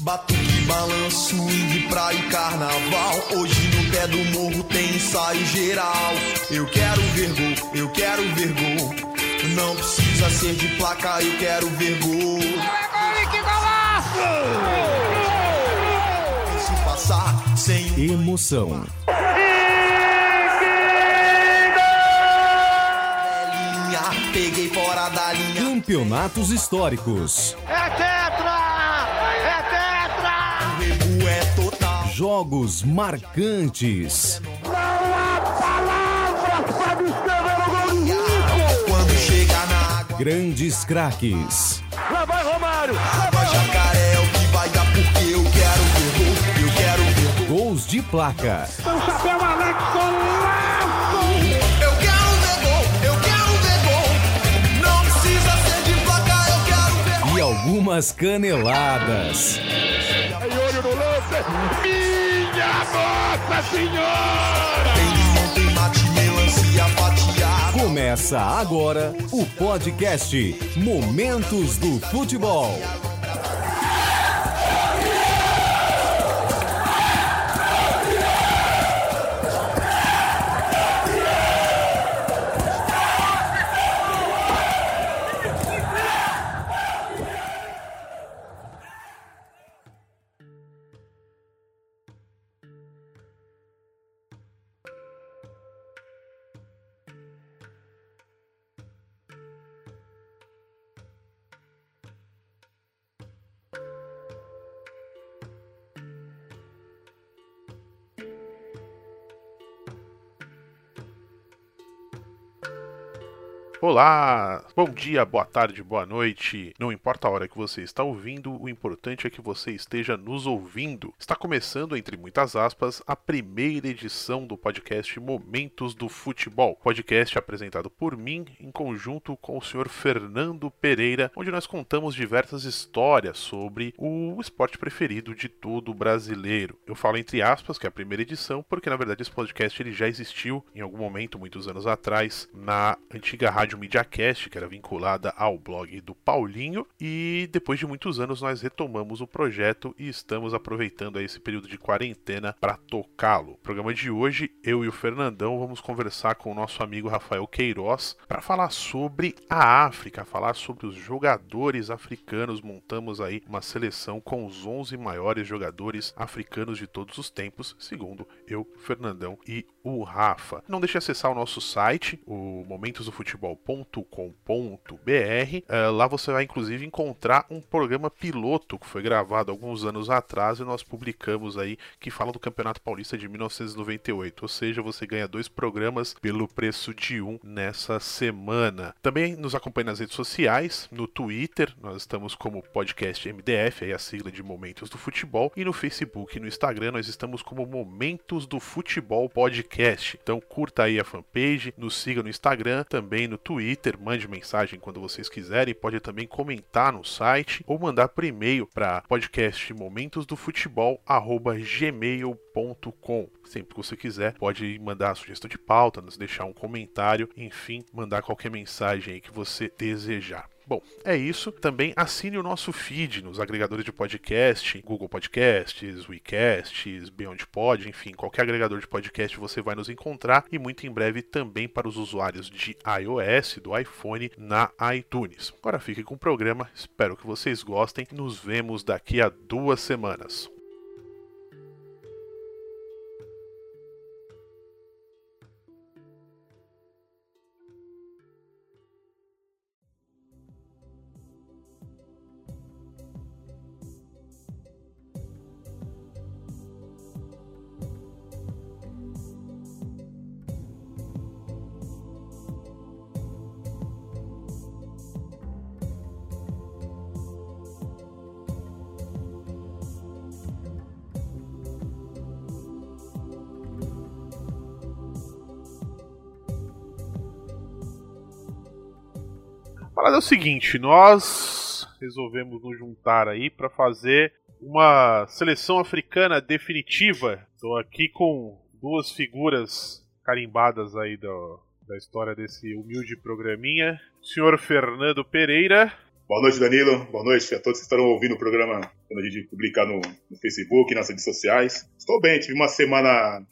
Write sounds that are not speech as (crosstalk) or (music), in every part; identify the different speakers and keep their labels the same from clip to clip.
Speaker 1: Batuque, balanço, swing, praia e carnaval. Hoje no pé do morro tem ensaio geral. Eu quero ver gol, eu quero ver gol. Não precisa ser de placa, eu quero ver gol.
Speaker 2: que golaço!
Speaker 1: Se passar sem
Speaker 3: Emoção.
Speaker 1: linha, peguei fora da linha.
Speaker 3: Campeonatos históricos.
Speaker 2: É
Speaker 3: Jogos marcantes.
Speaker 1: Quando chega na água,
Speaker 3: Grandes craques.
Speaker 2: Lá vai Romário!
Speaker 1: água jacaré é o que vai dar porque eu quero ver gol. Eu quero ver gol.
Speaker 3: Gols de placa.
Speaker 2: O chapéu Alex golaço!
Speaker 1: Eu quero ver gol. Eu quero ver gol. Não precisa ser de placa, eu quero ver
Speaker 3: E algumas caneladas.
Speaker 2: Aí olho no lance! Nossa Senhora!
Speaker 1: Tem limão, tem mate, melancia fatiada.
Speaker 3: Começa agora o podcast Momentos do Futebol.
Speaker 4: Olá, bom dia, boa tarde, boa noite. Não importa a hora que você está ouvindo, o importante é que você esteja nos ouvindo. Está começando, entre muitas aspas, a primeira edição do podcast Momentos do Futebol. Podcast apresentado por mim em conjunto com o senhor Fernando Pereira, onde nós contamos diversas histórias sobre o esporte preferido de todo brasileiro. Eu falo entre aspas que é a primeira edição, porque na verdade esse podcast ele já existiu em algum momento, muitos anos atrás, na antiga Rádio Mediacast, que era vinculada ao blog do Paulinho, e depois de muitos anos nós retomamos o projeto e estamos aproveitando esse período de quarentena para tocá-lo. No programa de hoje, eu e o Fernandão vamos conversar com o nosso amigo Rafael Queiroz para falar sobre a África, falar sobre os jogadores africanos. Montamos aí uma seleção com os 11 maiores jogadores africanos de todos os tempos, segundo eu, Fernandão e o Rafa. Não deixe de acessar o nosso site, o momentosdofutebol.com.br. É, lá você vai inclusive encontrar um programa piloto que foi gravado alguns anos atrás e nós publicamos aí que fala do Campeonato Paulista de 1998. Ou seja, você ganha dois programas pelo preço de um nessa semana. Também nos acompanhe nas redes sociais, no Twitter, nós estamos como podcast MDF, aí a sigla de Momentos do Futebol, e no Facebook e no Instagram nós estamos como Momentos do Futebol Podcast. Então curta aí a fanpage, nos siga no Instagram, também no Twitter, mande mensagem quando vocês quiserem, pode também comentar no site ou mandar por e-mail para podcast momentos do futebol gmail.com. Sempre que você quiser, pode mandar sugestão de pauta, nos deixar um comentário, enfim, mandar qualquer mensagem que você desejar. Bom, é isso. Também assine o nosso feed nos agregadores de podcast, Google Podcasts, WeCasts, Beyond Pod, enfim, qualquer agregador de podcast você vai nos encontrar e muito em breve também para os usuários de iOS, do iPhone, na iTunes. Agora fique com o programa, espero que vocês gostem. Nos vemos daqui a duas semanas. O seguinte, nós resolvemos nos juntar aí para fazer uma seleção africana definitiva. Estou aqui com duas figuras carimbadas aí do, da história desse humilde programinha. O senhor Fernando Pereira.
Speaker 5: Boa noite, Danilo. Boa noite a todos que estarão ouvindo o programa quando a gente publicar no, no Facebook, nas redes sociais. Estou bem, tive uma semana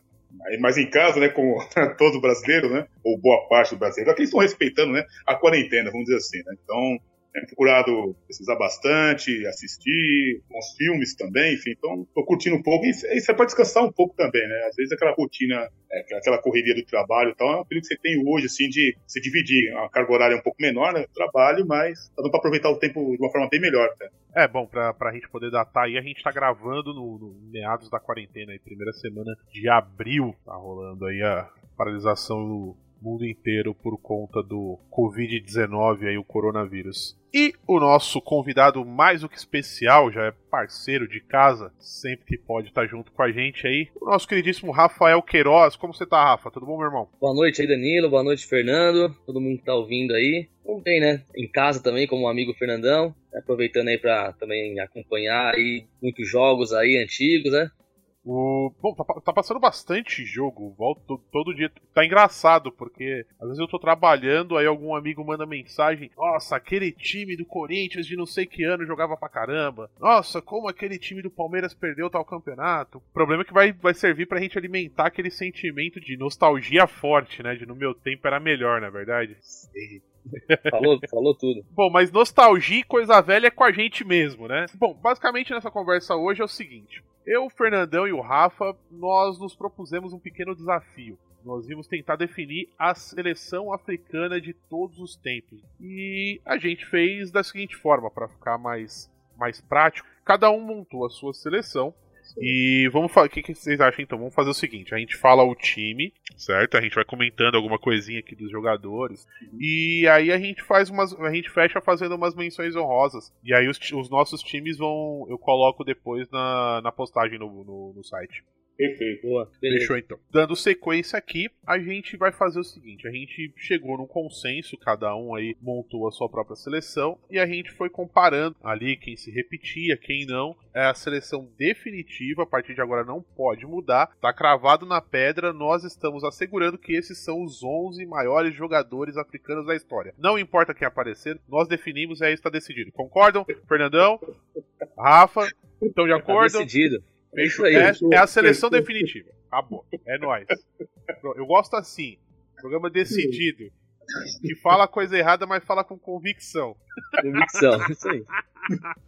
Speaker 5: mais em casa, né, como (laughs) todo brasileiro, né, ou boa parte do brasileiro. Aqui estão respeitando, né, a quarentena, vamos dizer assim, né. Então, tenho procurado pesquisar bastante, assistir uns filmes também, enfim, então tô curtindo um pouco. E isso é para descansar um pouco também, né? Às vezes aquela rotina, é, aquela correria do trabalho e tal, é um período que você tem hoje, assim, de se dividir. A carga horária é um pouco menor, né? Trabalho, mas tá dando para aproveitar o tempo de uma forma bem melhor, né?
Speaker 4: É, bom, pra, pra gente poder datar aí, a gente tá gravando no, no meados da quarentena, aí, primeira semana de abril, tá rolando aí a paralisação do mundo inteiro por conta do Covid-19 aí, o coronavírus. E o nosso convidado mais do que especial, já é parceiro de casa, sempre que pode estar junto com a gente aí, o nosso queridíssimo Rafael Queiroz. Como você tá, Rafa? Tudo bom, meu irmão?
Speaker 6: Boa noite aí, Danilo. Boa noite, Fernando. Todo mundo que tá ouvindo aí. Como tem, né? Em casa também, como um amigo Fernandão. Aproveitando aí pra também acompanhar aí muitos jogos aí antigos, né?
Speaker 4: O... Bom, tá, tá, passando bastante jogo, volto todo, todo, dia. Tá engraçado, porque às vezes eu tô trabalhando, aí algum amigo manda mensagem: Nossa, aquele time do Corinthians de não sei que ano jogava pra caramba. Nossa, como aquele time do Palmeiras perdeu tal campeonato. O problema é que vai, vai servir pra gente alimentar aquele sentimento de nostalgia forte, né? De no meu tempo era melhor, na verdade.
Speaker 6: Sim. falou, (laughs) falou tudo.
Speaker 4: Bom, mas nostalgia e coisa velha é com a gente mesmo, né? Bom, basicamente nessa conversa hoje é o seguinte: eu, o Fernandão e o Rafa, nós nos propusemos um pequeno desafio. Nós vimos tentar definir a seleção africana de todos os tempos. E a gente fez da seguinte forma, para ficar mais, mais prático. Cada um montou a sua seleção e vamos falar. O que, que, vocês acham então? Vamos fazer o seguinte: a gente fala o time, certo? A gente vai comentando alguma coisinha aqui dos jogadores. E aí a gente faz umas. A gente fecha fazendo umas menções honrosas. E aí os, os nossos times vão. Eu coloco depois na, na postagem no, no, no site.
Speaker 5: Perfeito.
Speaker 6: Boa,
Speaker 4: Fechou então. Dando sequência aqui, a gente vai fazer o seguinte: a gente chegou num consenso, cada um aí montou a sua própria seleção e a gente foi comparando ali quem se repetia, quem não. É a seleção definitiva, a partir de agora não pode mudar, tá cravado na pedra. Nós estamos assegurando que esses são os 11 maiores jogadores africanos da história. Não importa quem aparecer, nós definimos e aí está decidido. Concordam? Fernandão? Rafa? Estão de tá acordo?
Speaker 6: Tá decidido.
Speaker 4: É, isso aí, é, é a seleção definitiva. Acabou. É nóis. Eu gosto assim. Programa decidido. Que fala coisa errada, mas fala com convicção.
Speaker 6: Convicção, isso aí.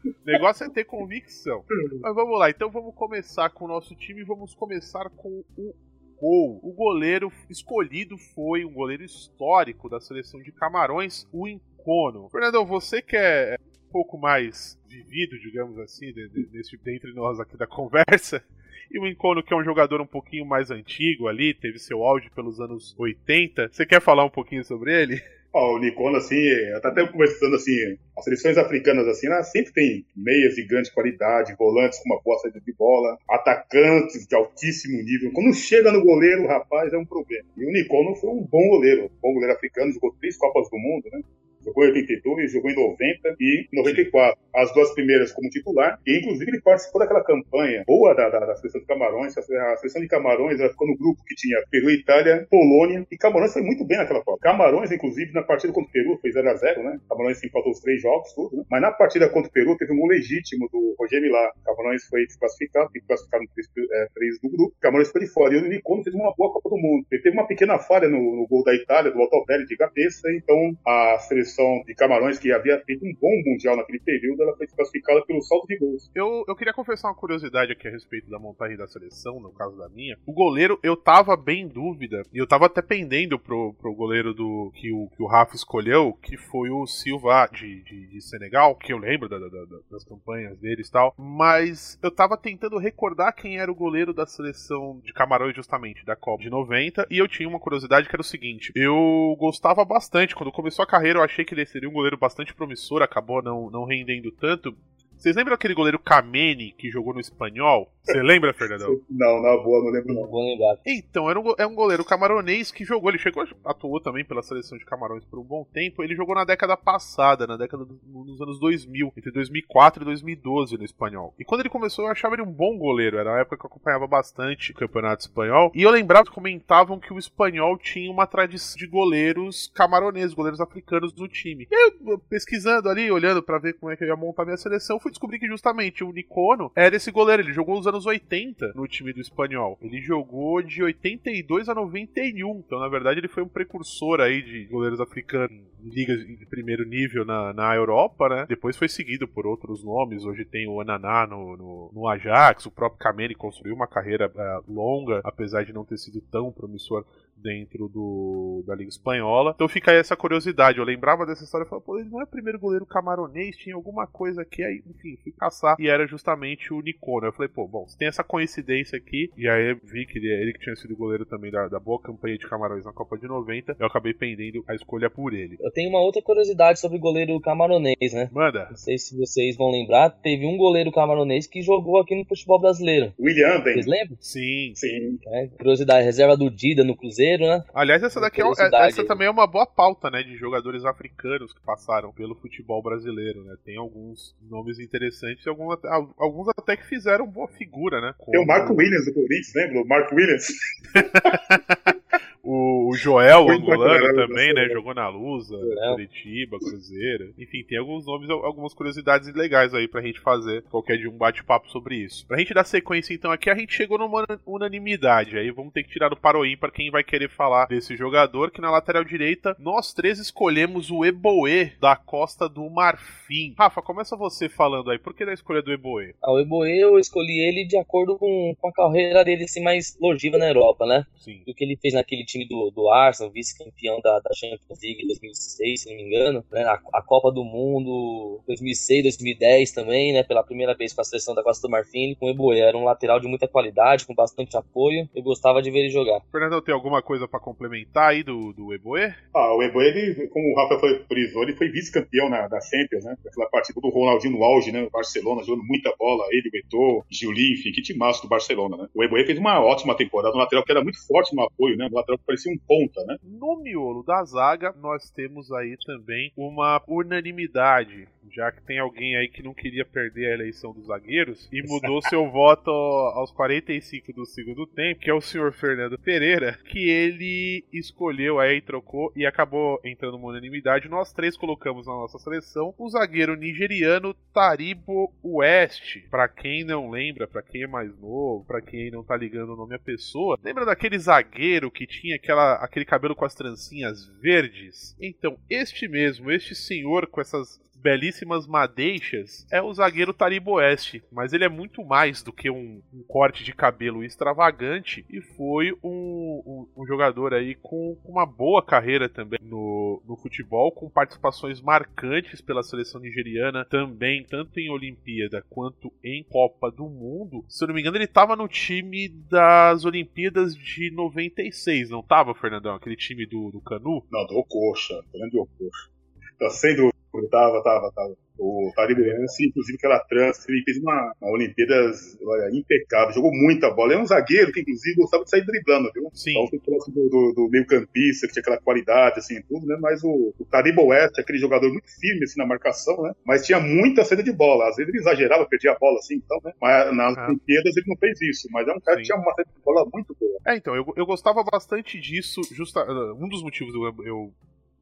Speaker 4: O negócio é ter convicção. Mas vamos lá, então vamos começar com o nosso time. Vamos começar com o gol. O goleiro escolhido foi um goleiro histórico da seleção de Camarões, o Encono. Fernandão, você que é pouco mais vivido, digamos assim, de, de, desse, dentre nós aqui da (laughs) conversa. E o Encono, que é um jogador um pouquinho mais antigo ali, teve seu auge pelos anos 80. Você quer falar um pouquinho sobre ele?
Speaker 5: Oh, o Nicono, assim, eu até conversando assim, as seleções africanas, assim, né, sempre tem meias de grande qualidade, volantes com uma boa saída de bola, atacantes de altíssimo nível. Quando chega no goleiro, rapaz, é um problema. E o Nicono foi um bom goleiro, um bom goleiro africano, jogou três Copas do Mundo, né? Jogou em 82, jogou em 90 e 94. As duas primeiras como titular. E, inclusive, ele participou daquela campanha boa da, da, da seleção de Camarões. A seleção de Camarões ela ficou no grupo que tinha Peru, Itália, Polônia. E Camarões foi muito bem naquela Copa. Camarões, inclusive, na partida contra o Peru, foi 0x0, né? Camarões empatou os três jogos, tudo, né? Mas na partida contra o Peru, teve um legítimo do Roger Milá. Camarões foi classificado, tem que classificar no 3, é, 3 do grupo. Camarões ficou de fora. E o Nicono fez uma boa Copa do Mundo. Ele teve uma pequena falha no, no gol da Itália, do Altobelli de cabeça. Então, a seleção seleção de Camarões, que havia feito um bom mundial naquele período, ela foi classificada pelo salto de gols.
Speaker 4: Eu, eu queria confessar uma curiosidade aqui a respeito da montagem da seleção, no caso da minha. O goleiro, eu tava bem em dúvida, e eu tava até pendendo pro, pro goleiro do que o, que o Rafa escolheu, que foi o Silva de, de, de Senegal, que eu lembro da, da, da, das campanhas deles e tal, mas eu tava tentando recordar quem era o goleiro da seleção de Camarões, justamente, da Copa de 90, e eu tinha uma curiosidade que era o seguinte: eu gostava bastante, quando começou a carreira, eu achei achei que ele seria um goleiro bastante promissor, acabou não, não rendendo tanto. Vocês lembram aquele goleiro Kameni que jogou no espanhol? Você lembra, Fernandão? (laughs)
Speaker 5: Não, na boa, não lembro não.
Speaker 6: Bom lembrar.
Speaker 4: Então, era um, é um goleiro camaronês que jogou, ele chegou, atuou também pela seleção de Camarões por um bom tempo. Ele jogou na década passada, na década do- nos anos 2000, entre 2004 e 2012 no espanhol. E quando ele começou, eu achava ele um bom goleiro. Era uma época que eu acompanhava bastante o campeonato espanhol. E eu lembrava que comentavam que o espanhol tinha uma tradição de goleiros camaroneses, goleiros africanos no time. E eu, pesquisando ali, olhando pra ver como é que eu ia montar minha seleção, fui descobrir que justamente o Nicono era esse goleiro. Ele jogou nos anos 80 no time do espanhol. Ele jogou de 82 a 91. Então, na verdade, ele foi um precursor aí de goleiros africanos em ligas de primeiro nível na, na Europa, né? Depois foi seguido por outros nomes. Hoje tem o Ananá no, no, no Ajax, o próprio Kameni construiu uma carreira eh, longa, apesar de não ter sido tão promissor dentro do, da Liga Espanhola. Então fica aí essa curiosidade. Eu lembrava dessa história e falava, pô, ele não é o primeiro goleiro camaronês, tinha alguma coisa aqui, aí, enfim, fui caçar e era justamente o Nicono. Eu falei, pô, bom, se tem essa coincidência aqui, e aí eu vi que ele, ele que tinha sido goleiro também da, da boa campanha de Camarões na Copa de 90, eu acabei pendendo a escolha por ele.
Speaker 6: Eu tenho uma outra curiosidade sobre o goleiro camaronês, né?
Speaker 4: Manda.
Speaker 6: Não sei se vocês vão lembrar, teve um goleiro camaronês que jogou aqui no futebol brasileiro.
Speaker 5: William Anden.
Speaker 6: Vocês lembram?
Speaker 4: Sim.
Speaker 5: Sim.
Speaker 6: É, curiosidade, reserva do Dida no Cruzeiro, né?
Speaker 4: Aliás, essa daqui é,
Speaker 6: Curiosidade
Speaker 4: essa também é uma boa pauta, né, de jogadores africanos que passaram pelo futebol brasileiro, né? Tem alguns nomes interessantes e alguns, até- alguns até que fizeram boa figura, né?
Speaker 5: Tem o
Speaker 4: Como
Speaker 5: Marco Williams do Corinthians, lembra? O Marco Williams. (laughs) (laughs)
Speaker 4: O, o Joel, o
Speaker 5: Foi
Speaker 4: angolano também, né? Jogou na Lusa. Curitiba, Cruzeiro. Enfim, tem alguns nomes, algumas curiosidades legais aí pra gente fazer qualquer dia um bate-papo sobre isso. Pra gente dar sequência, então, aqui a gente chegou numa unanimidade. Aí vamos ter que tirar do paroim pra quem vai querer falar desse jogador, que na lateral direita nós três escolhemos o Eboe da Costa do Marfim. Rafa, começa você falando aí. Por que da escolha do Eboe?
Speaker 6: Ah, o Eboe, eu escolhi ele de acordo com, com a carreira dele assim, mais longiva na Europa, né?
Speaker 4: Sim.
Speaker 6: do que ele fez naquele time do, do Arsenal, vice-campeão da, da Champions League em 2006, se não me engano, né? a, a Copa do Mundo 2006, 2010 também, né? Pela primeira vez com a seleção da Costa do Marfim, com o Eboe. Era um lateral de muita qualidade, com bastante apoio. Eu gostava de ver ele jogar.
Speaker 4: Fernando, tem alguma coisa pra complementar aí do, do Eboe?
Speaker 5: Ah, o Ebo, ele, como o Rafa foi frisou, ele foi vice-campeão na, da Champions, né? Aquela partida do Ronaldinho no auge, né? O Barcelona jogando muita bola, ele, o Eto'o, Giulinho, enfim, que timaço do Barcelona, né? O Ebo fez uma ótima temporada, um lateral que era muito forte no apoio, né? Um lateral que parecia um ponta, né?
Speaker 4: No miolo da zaga, nós temos aí também uma unanimidade, já que tem alguém aí que não queria perder a eleição dos zagueiros e mudou seu voto aos 45 do segundo tempo, que é o senhor Fernando Pereira, que ele escolheu aí, trocou e acabou entrando uma unanimidade. Nós três colocamos na nossa seleção o zagueiro nigeriano Taribo West. Pra quem não lembra, pra quem é mais novo, pra quem não tá ligando o nome à pessoa, lembra daquele zagueiro que tinha aquela, aquele cabelo com as trancinhas verdes? Então, este mesmo, este senhor com essas belíssimas madeixas é o zagueiro Taribo Oeste, mas ele é muito mais do que um, um corte de cabelo extravagante e foi um, um- um jogador aí com uma boa carreira também no, no futebol, com participações marcantes pela seleção nigeriana também, tanto em Olimpíada quanto em Copa do Mundo. Se eu não me engano, ele estava no time das Olimpíadas de 96, não estava, Fernandão? Aquele time do, do Canu?
Speaker 5: Não, do Ocoxa, grande Ocoxa. Tá sendo. Tava, tava, tava. O Erense, inclusive aquela trans, ele fez uma, uma Olimpíadas olha, impecável, jogou muita bola. É um zagueiro que, inclusive, gostava de sair driblando, viu?
Speaker 4: Sim.
Speaker 5: Então, próximo do, do, do meio-campista, que tinha aquela qualidade, assim, tudo, né? Mas o, o Taribo West, aquele jogador muito firme, assim, na marcação, né? Mas tinha muita saída de bola. Às vezes ele exagerava, perdia a bola, assim, então, né? Mas nas
Speaker 4: Ah.
Speaker 5: Olimpíadas ele não fez isso. Mas é um cara
Speaker 4: Sim.
Speaker 5: que tinha uma saída de bola muito boa.
Speaker 4: É, então, eu, eu gostava bastante disso. Justa, um dos motivos eu, eu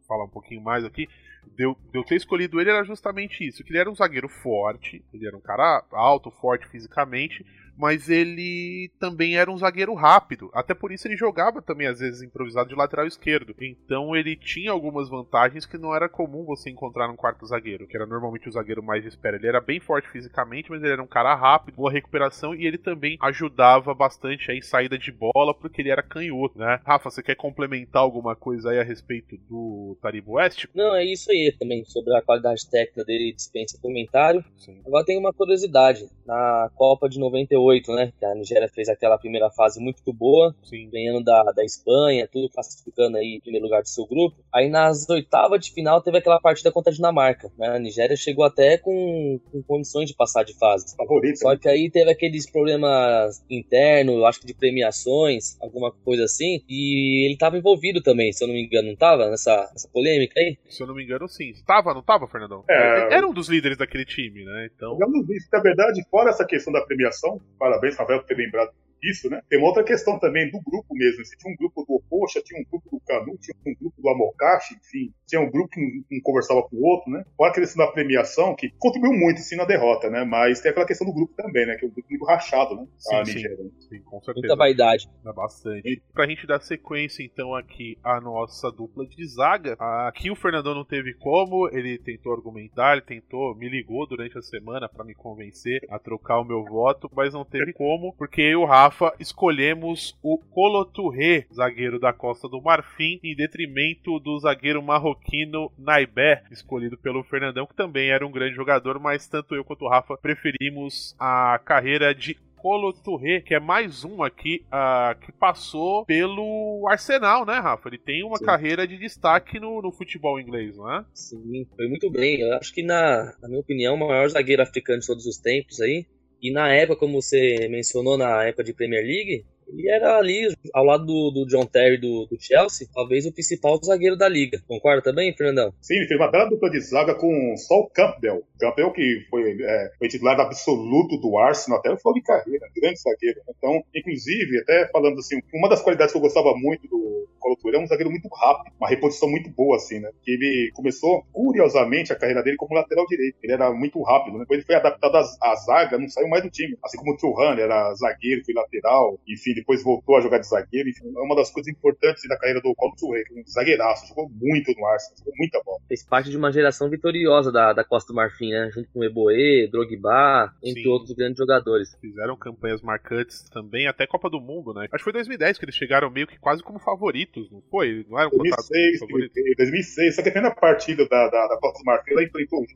Speaker 4: falar um pouquinho mais aqui, de eu, de eu ter escolhido ele era justamente isso: que ele era um zagueiro forte, ele era um cara alto, forte fisicamente, mas ele também era um zagueiro rápido. Até por isso ele jogava também, às vezes, improvisado de lateral esquerdo. Então ele tinha algumas vantagens que não era comum você encontrar num quarto zagueiro, que era normalmente o zagueiro mais de espera. Ele era bem forte fisicamente, mas ele era um cara rápido, boa recuperação, e ele também ajudava bastante aí em saída de bola, porque ele era canhoto, né? Rafa, você quer complementar alguma coisa aí a respeito do Taribo West?
Speaker 6: Não, é isso aí também, sobre a qualidade técnica dele, dispensa comentário.
Speaker 4: Sim.
Speaker 6: Agora tem uma curiosidade. Na Copa de 98, 2008, né? Que a Nigéria fez aquela primeira fase muito boa,
Speaker 4: Sim.
Speaker 6: ganhando da, da Espanha, tudo classificando aí em primeiro lugar do seu grupo. Aí nas oitavas de final teve aquela partida contra a Dinamarca, né? A Nigéria chegou até com, com condições de passar de fase.
Speaker 5: Favorito.
Speaker 6: Só que aí teve aqueles problemas internos, eu acho que de premiações, alguma coisa assim, e ele tava envolvido também, se eu não me engano, não tava nessa, nessa polêmica aí?
Speaker 4: Se eu não me engano, sim. Tava, não tava, Fernandão?
Speaker 5: É.
Speaker 4: Era um dos líderes daquele time, né? Então.
Speaker 5: Digamos isso, na verdade, fora essa questão da premiação, parabéns, Rafael, por ter lembrado disso, né? Tem uma outra questão também do grupo mesmo. Você tinha um grupo do Opocha, tinha um grupo do Canu, tinha um grupo do Amokashi, enfim, tinha um grupo que um, conversava com o outro, né? Fora a questão da premiação, que contribuiu muito, sim, na derrota, né? Mas tem aquela questão do grupo também, né? Que é um grupo rachado, né?
Speaker 4: Sim,
Speaker 5: a
Speaker 4: sim.
Speaker 5: Nigéria.
Speaker 4: Sim, com certeza.
Speaker 6: Muita vaidade.
Speaker 4: Dá bastante. Pra gente dar sequência, então, aqui a nossa dupla de zaga. Aqui o Fernandão não teve como, ele tentou argumentar, ele tentou, me ligou durante a semana pra me convencer a trocar o meu voto, mas não teve como, porque eu e o Rafa escolhemos o Colo Touré, zagueiro da Costa do Marfim, em detrimento do zagueiro marroquino Naibé, escolhido pelo Fernandão, que também era um grande jogador, mas tanto eu quanto o Rafa preferimos a carreira de Colo Touré, que é mais um aqui ah, que passou pelo Arsenal, né, Rafa? Ele tem uma
Speaker 5: Sim.
Speaker 4: carreira de destaque no, no futebol inglês, não é?
Speaker 6: Sim, foi muito bem. Eu acho que, na, na minha opinião, o maior zagueiro africano de todos os tempos aí. E na época, como você mencionou, na época de Premier League, ele era ali, ao lado do, do John Terry do, do Chelsea, talvez o principal zagueiro da liga. Concorda também, Fernandão?
Speaker 5: Sim, ele fez uma bela dupla de zaga com Sol Campbell. Campbell que foi, é, foi titular absoluto do Arsenal até o final de carreira, grande zagueiro. Então, inclusive, até falando assim, uma das qualidades que eu gostava muito do Colo é um zagueiro muito rápido, uma reposição muito boa, assim, né? Que ele começou, curiosamente, a carreira dele como lateral direito. Ele era muito rápido, né? Depois ele foi adaptado à, zaga, não saiu mais do time. Assim como o ele era zagueiro, foi lateral, enfim, depois voltou a jogar de zagueiro. Enfim, é uma das coisas importantes da carreira do que é um zagueiraço, jogou muito no Arsenal, jogou muita bola.
Speaker 6: Fez parte de uma geração vitoriosa da, da Costa do Marfim, né? Junto com Eboe, Drogba, entre
Speaker 4: Sim.
Speaker 6: outros grandes jogadores.
Speaker 4: Fizeram campanhas marcantes também, até Copa do Mundo, né? Acho que foi 2010 que eles chegaram meio que quase como favoritos, não foi? Não eram contados
Speaker 5: 2006,
Speaker 4: como favoritos?
Speaker 5: 2006, só que a primeira partida da, da, da Copa do Marfim, ela enfrentou um-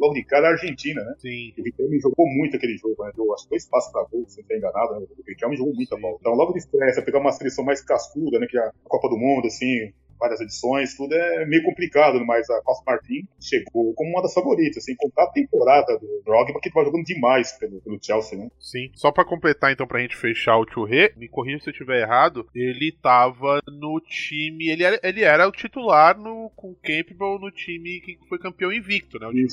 Speaker 5: logo de cara a Argentina, né?
Speaker 4: Sim.
Speaker 5: O Riquelme jogou muito aquele jogo, né? Deu acho que dois passos pra gol, se não estiver enganado, né? O Riquelme jogou muita
Speaker 4: Sim.
Speaker 5: bola. Então, logo de estreia, pegar uma seleção mais cascuda, né? Que é a Copa do Mundo, assim, várias edições, tudo é meio complicado, mas a Costa Martin chegou como uma das favoritas, assim, contar a temporada do Drogba, que tava jogando demais pelo, pelo Chelsea, né?
Speaker 4: Sim. Só pra completar, então, pra gente fechar o Touré, me corrija se eu estiver errado, ele tava no time. Ele era, ele era o titular no, com o Campbell no time que foi campeão invicto, né? O time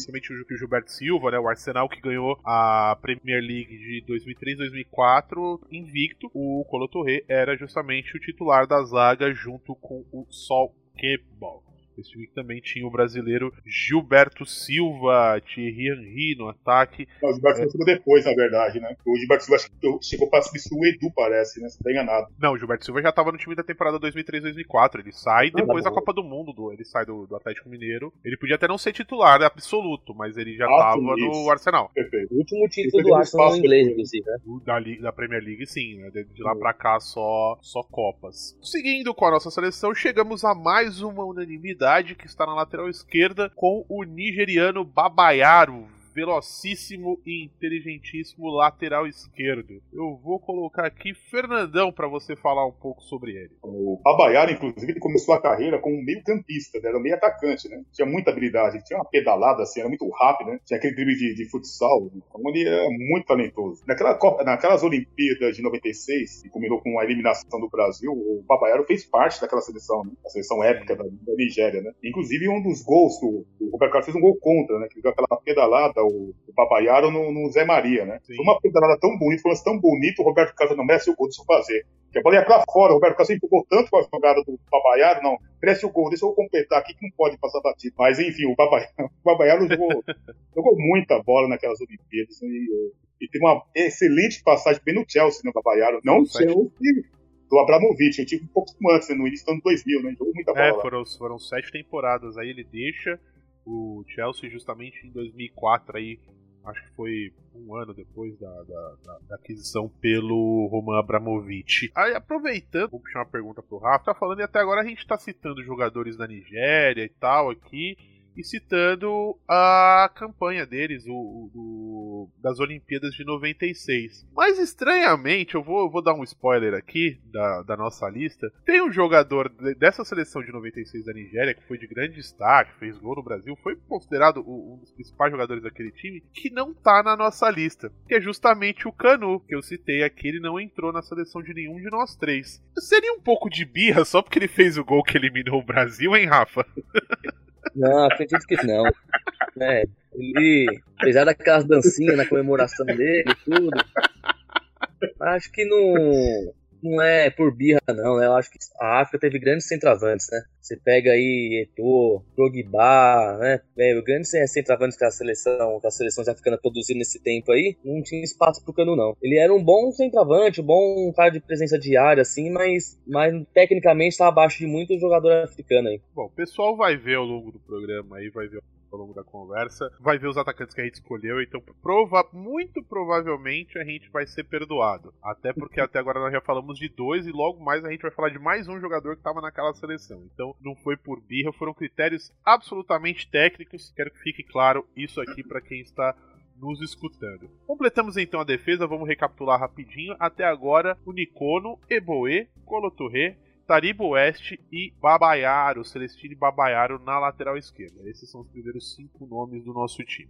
Speaker 4: o Gilberto Silva, né? O Arsenal que ganhou a Premier League de 2003-2004 invicto. O Colo Touré era justamente o titular da zaga junto com o Sol Campbell. Esse time que também tinha o brasileiro Gilberto Silva, Thierry Henry no ataque.
Speaker 5: Não, o Gilberto Silva chegou depois, na verdade, né? O Gilberto Silva acho que chegou pra substituir o Edu, parece, né? Se não tá enganado.
Speaker 4: Não, o Gilberto Silva já estava no time da temporada 2003-2004. Ele sai depois
Speaker 5: tá
Speaker 4: da
Speaker 5: bom.
Speaker 4: Copa do Mundo, do, ele sai do, do Atlético Mineiro. Ele podia até não ser titular absoluto, mas ele já
Speaker 5: Ah,
Speaker 4: estava
Speaker 5: sim,
Speaker 4: no. Arsenal.
Speaker 5: Perfeito.
Speaker 6: O último título
Speaker 5: Depois
Speaker 6: do Arsenal no inglês,
Speaker 5: depois.
Speaker 6: inclusive, né?
Speaker 4: Da, da Premier League, sim, né? De, de lá pra cá só, só Copas. Seguindo com a nossa seleção, chegamos a mais uma unanimidade que está na lateral esquerda com o nigeriano Babayaro. Velocíssimo e inteligentíssimo lateral esquerdo. Eu vou colocar aqui Fernandão pra você falar um pouco sobre ele.
Speaker 5: O Babayara, inclusive, ele começou a carreira como meio campista, né? era meio atacante, né? Tinha muita habilidade, tinha uma pedalada, assim, era muito rápido, né? Tinha aquele drible de, de futsal, então ele era muito talentoso. Naquela Copa, naquelas Olimpíadas de 96, que combinou com a eliminação do Brasil, o Babayaro fez parte daquela seleção, né? A seleção épica da, da Nigéria, né? Inclusive, um dos gols, o, o Roberto Carlos fez um gol contra, né? Que deu aquela pedalada, o, o Babayaro no, no Zé Maria, né?
Speaker 4: Sim.
Speaker 5: Foi uma pedalada tão bonita, um lance tão bonito, o Roberto Carlos não merece o gol, eu fazer. Que a bola ia pra fora, o Roberto Carlos empurrou tanto com a jogada do Babaiaro, não, merece o gol, deixa eu completar aqui que não pode passar batido. Mas enfim, o Babaiaro, (laughs) o Babaiaro jogou, jogou muita bola naquelas Olimpíadas e, e teve uma excelente passagem bem no Chelsea, né, o Babaiaro. Não o. Chelsea do Abramovich, eu tive um pouco antes, né, no início do ano 2000, né, jogou muita bola.
Speaker 4: É, foram, foram sete temporadas. Aí ele deixa o Chelsea justamente em 2004 aí. Acho que foi um ano depois da, da, da- da aquisição pelo Roman Abramovich. Aí, aproveitando, vou puxar uma pergunta pro Rafa. Tá falando e até agora a gente tá citando jogadores da Nigéria e tal aqui. E citando a campanha deles, o, o, das Olimpíadas de 96. Mas estranhamente, eu vou, vou dar um spoiler aqui da, da nossa lista. Tem um jogador dessa seleção de 96 da Nigéria que foi de grande destaque, fez gol no Brasil, foi considerado um dos principais jogadores daquele time, que não tá na nossa lista, que é justamente o Canu, que eu citei aqui, ele não entrou na seleção de nenhum de nós três. Seria um pouco de birra só porque ele fez o gol que eliminou o Brasil, hein, Rafa? (laughs)
Speaker 6: Não, acredito que não. É, ele, apesar daquelas dancinhas na comemoração dele e tudo, acho que não, não é por birra, não. Né? Eu acho que a África teve grandes centroavantes, né? Você pega aí Eto'o, Drogba, né? É, grandes centroavantes que a seleção, que as seleções africanas produziram nesse tempo aí, não tinha espaço pro Cano, não. Ele era um bom centroavante, um bom cara de presença diária, assim, mas, mas tecnicamente está abaixo de muito jogador africano aí.
Speaker 4: Bom, o pessoal vai ver ao longo do programa aí, vai ver ao longo da conversa, vai ver os atacantes que a gente escolheu, então prova muito provavelmente a gente vai ser perdoado. Até porque (laughs) até agora nós já falamos de dois e logo mais a gente vai falar de mais um jogador que estava naquela seleção. Então não foi por birra, foram critérios absolutamente técnicos. Quero que fique claro isso aqui para quem está nos escutando. Completamos então a defesa, vamos recapitular rapidinho. Até agora, o Nicono, Eboe, Colotorre, Taribo Oeste e Babaiaro, Celestine Babaiaro na lateral esquerda. Esses são os primeiros cinco nomes do nosso time.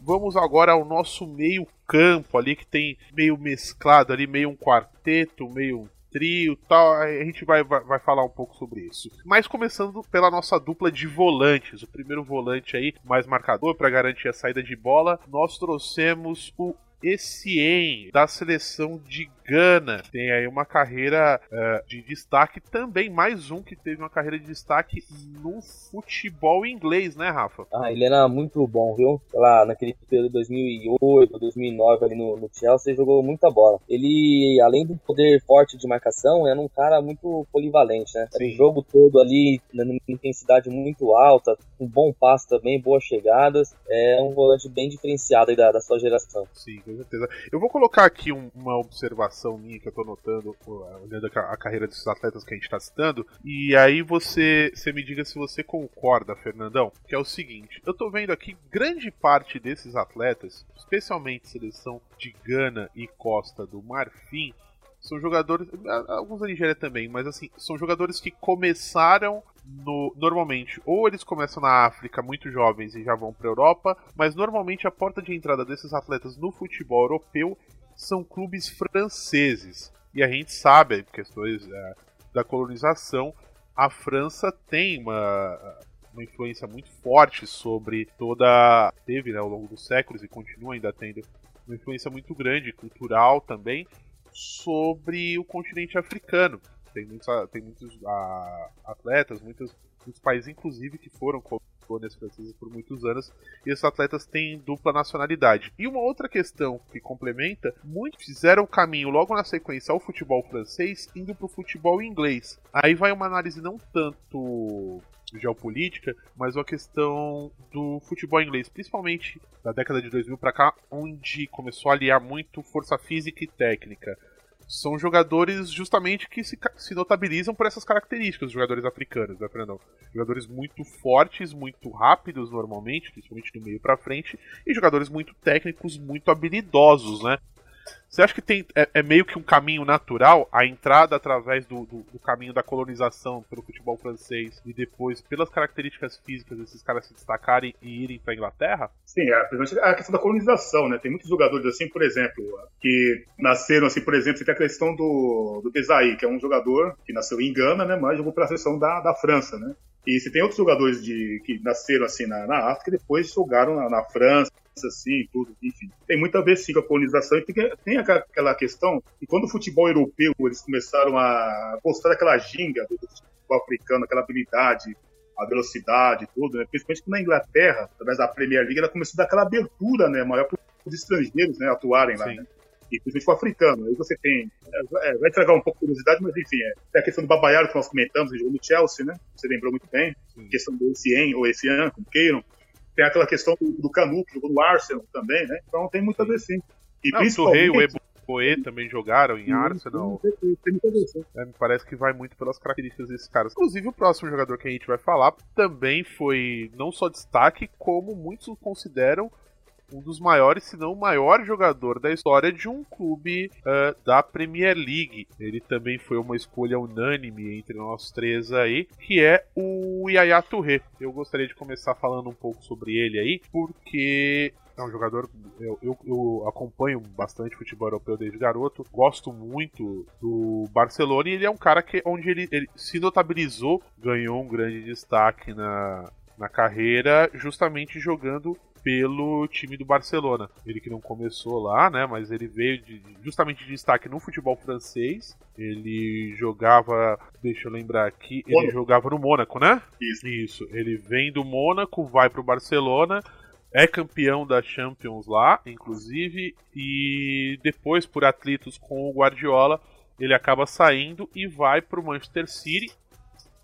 Speaker 4: Vamos agora ao nosso meio campo ali que tem meio mesclado ali, meio um quarteto, meio um trio tal. A gente vai, vai, vai, falar um pouco sobre isso. Mas começando pela nossa dupla de volantes. O primeiro volante aí, mais marcador para garantir a saída de bola, nós trouxemos o Essien, da seleção de Gana. Tem aí uma carreira uh, de destaque também, mais um que teve uma carreira de destaque no futebol inglês, né, Rafa?
Speaker 6: Ah, ele era muito bom, viu? Lá naquele período de 2008, 2009 ali no, no Chelsea, jogou muita bola. Ele, além do poder forte de marcação, era um cara muito polivalente, né? Sim. O jogo todo ali, numa intensidade muito alta, um bom passo também, boas chegadas. É um volante bem diferenciado aí da, da sua geração.
Speaker 4: Sim, com certeza. Eu vou colocar aqui um, uma observação minha que eu tô notando, olhando a, carreira desses atletas que a gente tá citando, e aí você, você me diga se você concorda, Fernandão, que é o seguinte, eu tô vendo aqui grande parte desses atletas, especialmente seleção de Gana e Costa do Marfim, são jogadores, alguns da Nigéria também, mas assim, são jogadores que começaram no, normalmente, ou eles começam na África muito jovens e já vão para Europa, mas normalmente a porta de entrada desses atletas no futebol europeu são clubes franceses. E a gente sabe, questões é, da colonização, a França tem uma, uma influência muito forte sobre toda. teve né, ao longo dos séculos e continua ainda tendo uma influência muito grande, cultural também, sobre o continente africano. Tem muitos, tem muitos uh, atletas, muitos, muitos países, inclusive, que foram colônias francesas por muitos anos, e esses atletas têm dupla nacionalidade. E uma outra questão que complementa, muitos fizeram o caminho logo na sequência ao futebol francês, indo para o futebol inglês. Aí vai uma análise não tanto geopolítica, mas uma questão do futebol inglês, principalmente da década de 2000 para cá, onde começou a aliar muito força física e técnica são jogadores justamente que se, se notabilizam por essas características, os jogadores africanos, né, Fernandão? Jogadores muito fortes, muito rápidos normalmente, principalmente do meio para frente, e jogadores muito técnicos, muito habilidosos, né? Você acha que tem, é, é, meio que um caminho natural a entrada através do, do, do, caminho da colonização pelo futebol francês e depois, pelas características físicas, esses caras se destacarem e irem para Inglaterra?
Speaker 5: Sim, é, a questão da colonização, né? Tem muitos jogadores assim, por exemplo, que nasceram assim, por exemplo, você tem a questão do, do Desailly, que é um jogador que nasceu em Gana, né? Mas jogou pela seleção da, da França, né? E você tem outros jogadores de, que nasceram assim na, na África e depois jogaram na, na França, assim, tudo, enfim. Tem muito a ver sim com a colonização e tem, tem aquela questão que quando o futebol europeu eles começaram a gostar daquela ginga do futebol africano, aquela habilidade, a velocidade, tudo, né? principalmente na Inglaterra, através da Premier League, ela começou a dar aquela abertura, né, maior para os estrangeiros, né, atuarem lá, né? E principalmente o africano. Aí você tem. É, é vai estragar um pouco a curiosidade, mas enfim, é, tem a questão do Babaiaro que nós comentamos, ele jogou no Chelsea, né? Você lembrou muito bem. Sim. A questão do Essien, ou Essien, como queiram. Tem aquela questão do, do Canu, que jogou no Arsenal também, né? Então tem muito a ver sim. E
Speaker 4: Não, o Torrey e o
Speaker 5: principalmente.
Speaker 4: Eboe também jogaram em Arsenal. É, me parece que vai muito pelas características desses caras. Inclusive, o próximo jogador que a gente vai falar também foi não só destaque, como muitos o consideram um dos maiores, se não o maior jogador da história de um clube ah, da Premier League. Ele também foi uma escolha unânime entre nós três aí, que é o Yaya Touré. Eu gostaria de começar falando um pouco sobre ele aí, porque é um jogador. Eu, eu, eu acompanho bastante futebol europeu desde garoto. Gosto muito do Barcelona e ele é um cara que onde ele, ele se notabilizou, ganhou um grande destaque na, na carreira, justamente jogando pelo time do Barcelona. Ele que não começou lá, né? Mas ele veio de, justamente de destaque no futebol francês. Ele jogava, deixa eu lembrar aqui, ele
Speaker 5: Mônaco.
Speaker 4: jogava no Mônaco, né?
Speaker 5: Isso.
Speaker 4: Isso. Ele vem do Mônaco, vai pro Barcelona, é campeão da Champions lá, inclusive, e depois por atletas com o Guardiola, ele acaba saindo e vai pro Manchester City,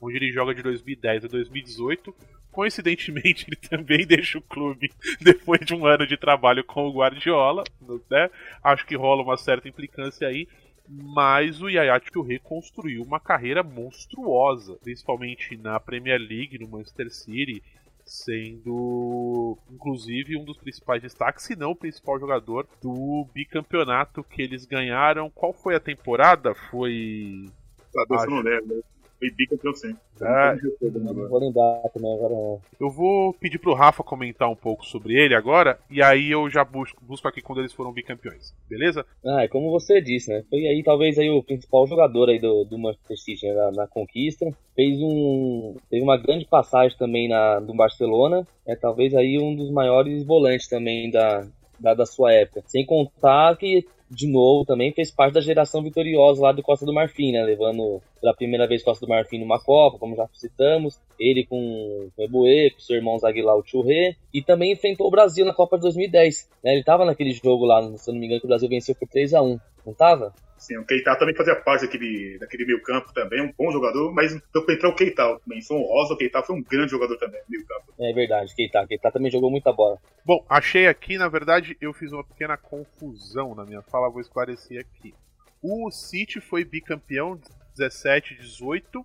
Speaker 4: onde ele joga de 2010 a 2018. Coincidentemente, (laughs) ele também deixa o clube (laughs) depois de um ano de trabalho com o Guardiola, né? Acho que rola uma certa implicância aí. Mas o Yaya Touré construiu uma carreira monstruosa, principalmente na Premier League, no Manchester City, sendo inclusive um dos principais destaques, se não o principal jogador do bicampeonato que eles ganharam. Qual foi a temporada? Foi
Speaker 5: Tá, eu não lembro. Foi bicampeão.
Speaker 4: Ah,
Speaker 6: Não vou lembrar também agora não.
Speaker 4: Eu vou pedir pro Rafa comentar um pouco sobre ele agora, e aí eu já busco, busco aqui quando eles foram bicampeões, beleza?
Speaker 6: Ah, é como você disse, né? Foi aí talvez aí o principal jogador aí do, do Manchester City né, na, na conquista. Fez um. Teve uma grande passagem também na, do Barcelona. É talvez aí um dos maiores volantes também da, da, da sua época. Sem contar que, de novo, também fez parte da geração vitoriosa lá do Costa do Marfim, né? Levando pela primeira vez Costa do Marfim numa Copa, como já citamos. Ele com o Eboe, com seu irmão Zaguilar, o Churré. E também enfrentou o Brasil na Copa de 2010. Né? Ele tava naquele jogo lá, se eu não me engano, que o Brasil venceu por 3 a 1 Não tava?
Speaker 5: Sim, o Keita também fazia parte daquele, daquele meio campo também, um bom jogador, mas deu pra entrar o Keita também. Foi honrosa, o Keita foi um grande jogador também, meio campo.
Speaker 6: É verdade, Keita. Keita também jogou muita bola.
Speaker 4: Bom, achei aqui, na verdade, eu fiz uma pequena confusão na minha fala, vou esclarecer aqui. O City foi bicampeão 17, 18,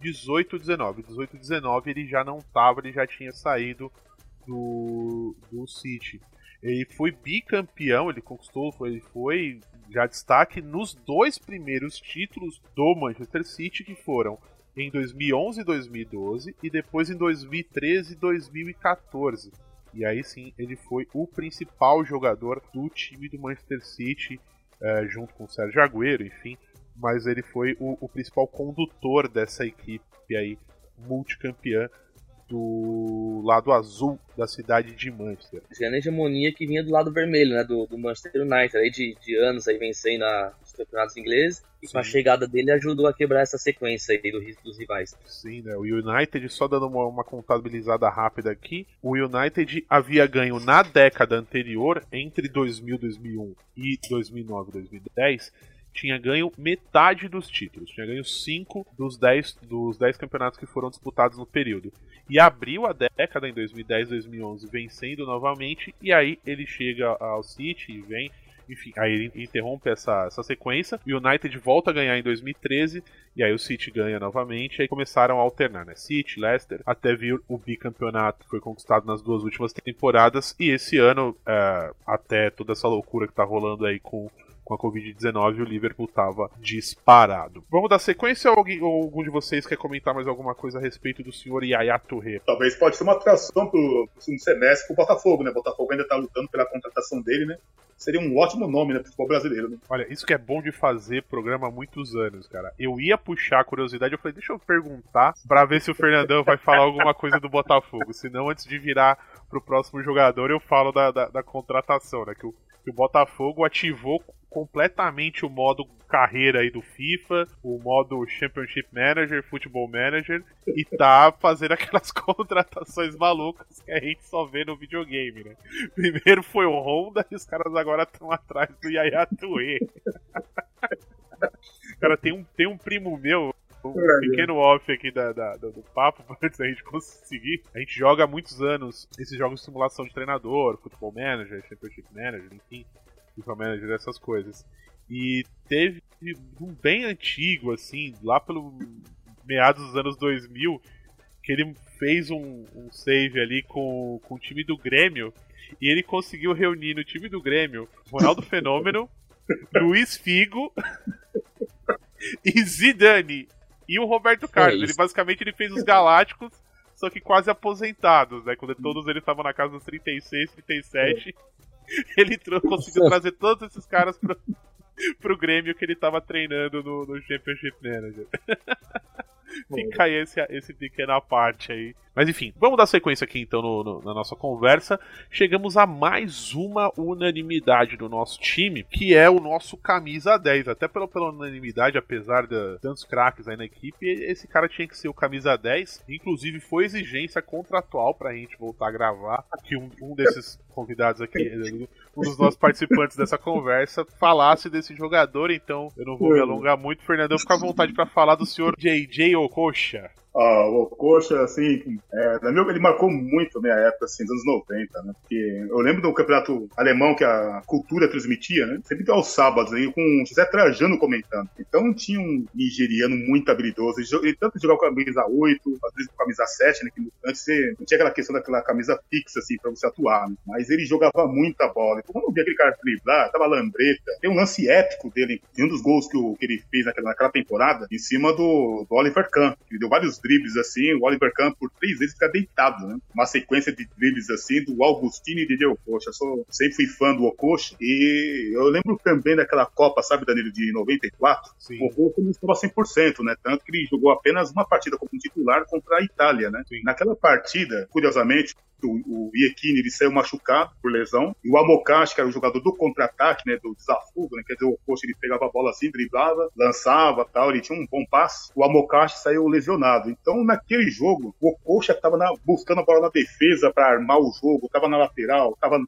Speaker 4: 18, 19. 18, 19 ele já não tava, ele já tinha saído do, do City. Ele foi bicampeão, ele conquistou, foi, ele foi já destaque nos dois primeiros títulos do Manchester City, que foram em 2011 e 2012 e depois em 2013 e 2014. E aí sim, ele foi o principal jogador do time do Manchester City, eh, junto com o Sérgio Agüero, enfim. Mas ele foi o, o principal condutor dessa equipe aí, multicampeã do lado azul da cidade de Manchester.
Speaker 6: Grande hegemonia que vinha do lado vermelho, né? Do, do Manchester United, aí de, de anos aí vencendo a, os campeonatos ingleses. E com a chegada dele ajudou a quebrar essa sequência aí do, dos rivais.
Speaker 4: Sim, né? O United, só dando uma, uma contabilizada rápida aqui, o United havia ganho na década anterior, entre 2000, 2001 e 2009, 2010, tinha ganho metade dos títulos. Tinha ganho 5 dos 10 dos 10 campeonatos que foram disputados no período. E abriu a década em 2010, 2011, vencendo novamente. E aí ele chega ao City e vem. Enfim, aí ele interrompe essa, essa sequência. O United volta a ganhar em 2013. E aí o City ganha novamente. Aí começaram a alternar, né? City, Leicester, até vir o bicampeonato que foi conquistado nas duas últimas temporadas. E esse ano, é, até toda essa loucura que tá rolando aí com com a Covid-19 o Liverpool estava disparado. Vamos dar sequência ou alguém- ou algum de vocês quer comentar mais alguma coisa a respeito do senhor Yaya Touré?
Speaker 5: Talvez pode ser uma atração pro, pro segundo semestre pro Botafogo, né? O Botafogo ainda tá lutando pela contratação dele, né? Seria um ótimo nome, né, pro futebol brasileiro, né?
Speaker 4: Olha, isso que é bom de fazer programa há muitos anos, cara. Eu ia puxar a curiosidade, eu falei, deixa eu perguntar pra ver se o Fernandão vai falar alguma coisa do Botafogo. Senão, antes de virar pro próximo jogador, eu falo da, da, da contratação, né? Que o, que o Botafogo ativou completamente o modo carreira aí do FIFA, o modo Championship Manager, Football Manager, e tá (laughs) fazendo aquelas (laughs) contratações malucas que a gente só vê no videogame, né? Primeiro foi o Honda e os caras agora estão atrás do Yaya Touré. (laughs) Cara, tem um, tem um primo meu, um pequeno off aqui da, da- do, do papo, (laughs) antes da gente conseguir. A gente joga há muitos anos esses jogos de simulação de treinador, Football Manager, Championship Manager, enfim. FIFA Manager, essas coisas. E teve um bem antigo, assim, lá pelo meados dos anos 2000, que ele fez um, um save ali com, com o time do Grêmio e ele conseguiu reunir no time do Grêmio Ronaldo Fenômeno, (laughs) Luiz Figo (laughs) e Zidane e o Roberto Carlos. ele basicamente ele fez os Galácticos, (laughs) só que quase aposentados, né? Quando todos eles estavam na casa dos 36, 37, (laughs) ele conseguiu trazer todos esses caras pro, (laughs) pro Grêmio que ele tava treinando no, no Championship Manager. (laughs) Fica aí esse, esse pequena parte aí. Mas enfim, vamos dar sequência aqui então no, no, na nossa conversa. Chegamos a mais uma unanimidade do nosso time, que é o nosso camisa 10. Até pela, pela unanimidade, apesar de tantos craques aí na equipe, esse cara tinha que ser o camisa 10. Inclusive, foi exigência contratual pra gente voltar a gravar. Que um, um desses convidados aqui, um dos nossos participantes dessa conversa, falasse desse jogador. Então, eu não vou me alongar muito, Fernando. Eu fico à vontade para falar do senhor JJ Okocha.
Speaker 5: Ah, o Coxa, assim, é, na minha, ele marcou muito a minha época, assim, dos anos 90, né? Porque eu lembro do campeonato alemão que a cultura transmitia, né? Sempre aos sábados aí com o José Trajano comentando. Então tinha um nigeriano muito habilidoso. Ele tanto jogava com a camisa 8, às vezes com a camisa 7, né? Que antes você, não tinha aquela questão daquela camisa fixa, assim, pra você atuar, né? Mas ele jogava muita bola. Então, quando eu vi aquele cara driblar, tava lambreta. Tem um lance épico dele, de um dos gols que, o, que ele fez naquela, naquela temporada, em cima do, do Oliver Kahn, que deu vários dribles assim, o Oliver Kahn por três vezes fica deitado, né? Uma sequência de dribles assim do Augustino e de Ococha. Eu sou, sempre fui fã do Ococha e eu lembro também daquela Copa, sabe, Danilo, de 94? Sim. O Ococha não estava 100%, né? Tanto que ele jogou apenas uma partida como titular contra a Itália, né? Sim. Naquela partida, curiosamente, o, o Iekine ele saiu machucado por lesão, e o Amokashi, que era o jogador do contra-ataque, né, do desafio, né, quer dizer, o coach ele pegava a bola assim, driblava, lançava tal, ele tinha um bom passe, o Amokashi saiu lesionado. Então, naquele jogo, o Coxa estava buscando a bola na defesa para armar o jogo, estava na lateral, estava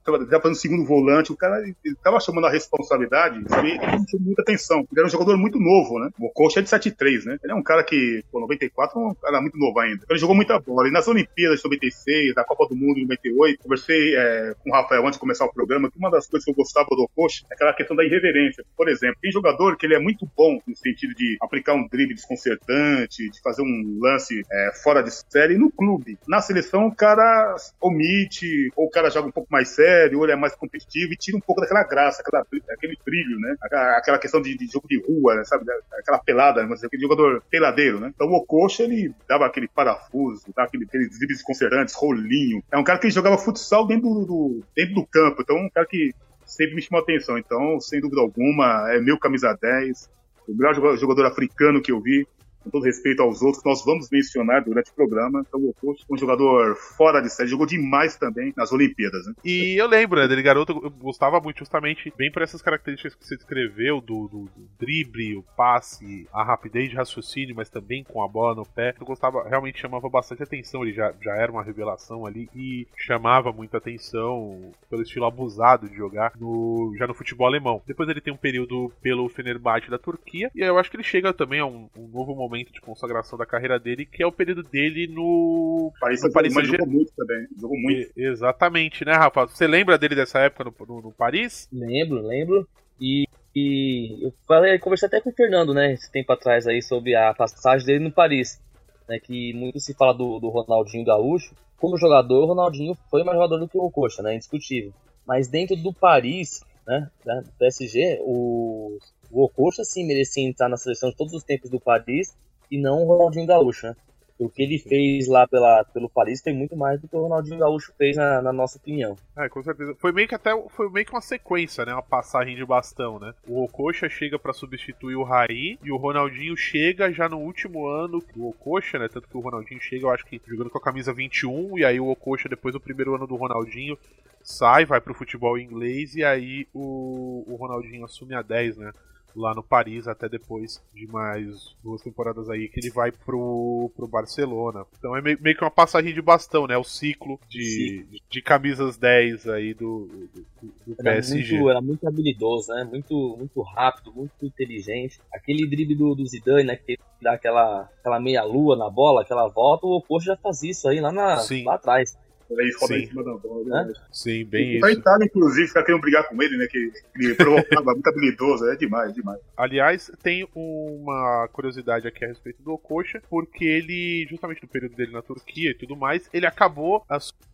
Speaker 5: fazendo segundo volante, o cara estava chamando a responsabilidade, sabe, ele não tinha muita atenção. Ele era um jogador muito novo, né? O Coxa é de 7'3, né? Ele é um cara que, pô, 94, era muito novo ainda. Ele jogou muita bola. E nas Olimpíadas de 96, da Copa do Mundo em 98, conversei é, com o Rafael antes de começar o programa, que uma das coisas que eu gostava do Coxa é aquela questão da irreverência. Por exemplo, tem jogador que ele é muito bom no sentido de aplicar um drible desconcertante, de fazer um lance é, fora de série no clube. Na seleção, o cara omite, ou o cara joga um pouco mais sério, ou ele é mais competitivo e tira um pouco daquela graça, aquela, aquele brilho, né? Aquela questão de, de jogo de rua, né? sabe? Aquela pelada, né? aquele jogador peladeiro, né? Então o Coxa, ele dava aquele parafuso, dava aquele, aqueles dribles desconcertantes, rolinho. É um cara que jogava futsal dentro do, dentro do campo, então um cara que sempre me chamou atenção. Então, sem dúvida alguma, é meu camisa 10, o melhor jogador africano que eu vi com todo respeito aos outros, nós vamos mencionar durante o programa. Então, o um jogador fora de série, jogou demais também nas Olimpíadas. Né?
Speaker 4: E eu lembro, né, dele garoto, eu gostava muito justamente, bem por essas características que você descreveu, do, do, do, drible, o passe, a rapidez de raciocínio, mas também com a bola no pé. Eu gostava, realmente chamava bastante atenção, ele já, já era uma revelação ali e chamava muita atenção pelo estilo abusado de jogar no, já no futebol alemão. Depois ele tem um período pelo Fenerbahçe da Turquia, e eu acho que ele chega também a um, um novo momento momento de consagração da carreira dele, que é o período dele no
Speaker 5: Paris, Saint-Germain. Jogou muito também, jogou muito.
Speaker 4: E, exatamente, né, Rafa? Você lembra dele dessa época no, no, no Paris?
Speaker 6: Lembro, lembro. E, e eu falei, conversei até com o Fernando, né, esse tempo atrás aí, sobre a passagem dele no Paris. Né, que muito se fala do, do Ronaldinho Gaúcho. Como jogador, o Ronaldinho foi mais jogador do que o Coxa, né, indiscutível. Mas dentro do Paris, né, do PSG, o, o Ococha sim merecia entrar na seleção de todos os tempos do Paris e não o Ronaldinho Gaúcho, né? O que ele fez lá pela, pelo Paris foi muito mais do que o Ronaldinho Gaúcho fez na, na, nossa opinião.
Speaker 4: É, com certeza. Foi meio que até foi meio que uma sequência, né? Uma passagem de bastão, né? O Ococha chega para substituir o Raí e o Ronaldinho chega já no último ano do Ococha, né? Tanto que o Ronaldinho chega, eu acho que jogando com a camisa 21 e aí o Ococha depois do primeiro ano do Ronaldinho sai, vai pro futebol inglês e aí o, o Ronaldinho assume a 10, né? Lá no Paris, até depois de mais duas temporadas aí, que ele vai pro, pro Barcelona. Então é meio, meio que uma passagem de bastão, né? O ciclo de, de, de camisas 10 aí do, do, do
Speaker 6: era
Speaker 4: PSG.
Speaker 6: Muito, era muito habilidoso, né? Muito, muito rápido, muito inteligente. Aquele drible do, do Zidane, né? Que dá aquela, aquela meia-lua na bola, aquela volta, o Oposto já faz isso aí lá, na, lá atrás.
Speaker 5: Aí roda
Speaker 4: Sim.
Speaker 5: em cima da bola. é verdade.
Speaker 4: Sim, bem
Speaker 5: E pra
Speaker 4: isso.
Speaker 5: Itália, inclusive, ficar querendo brigar com ele, né? Que ele (laughs) provocava muito habilidoso. É demais, demais.
Speaker 4: Aliás, tem uma curiosidade aqui a respeito do Okocha, porque ele, justamente no período dele na Turquia e tudo mais, ele acabou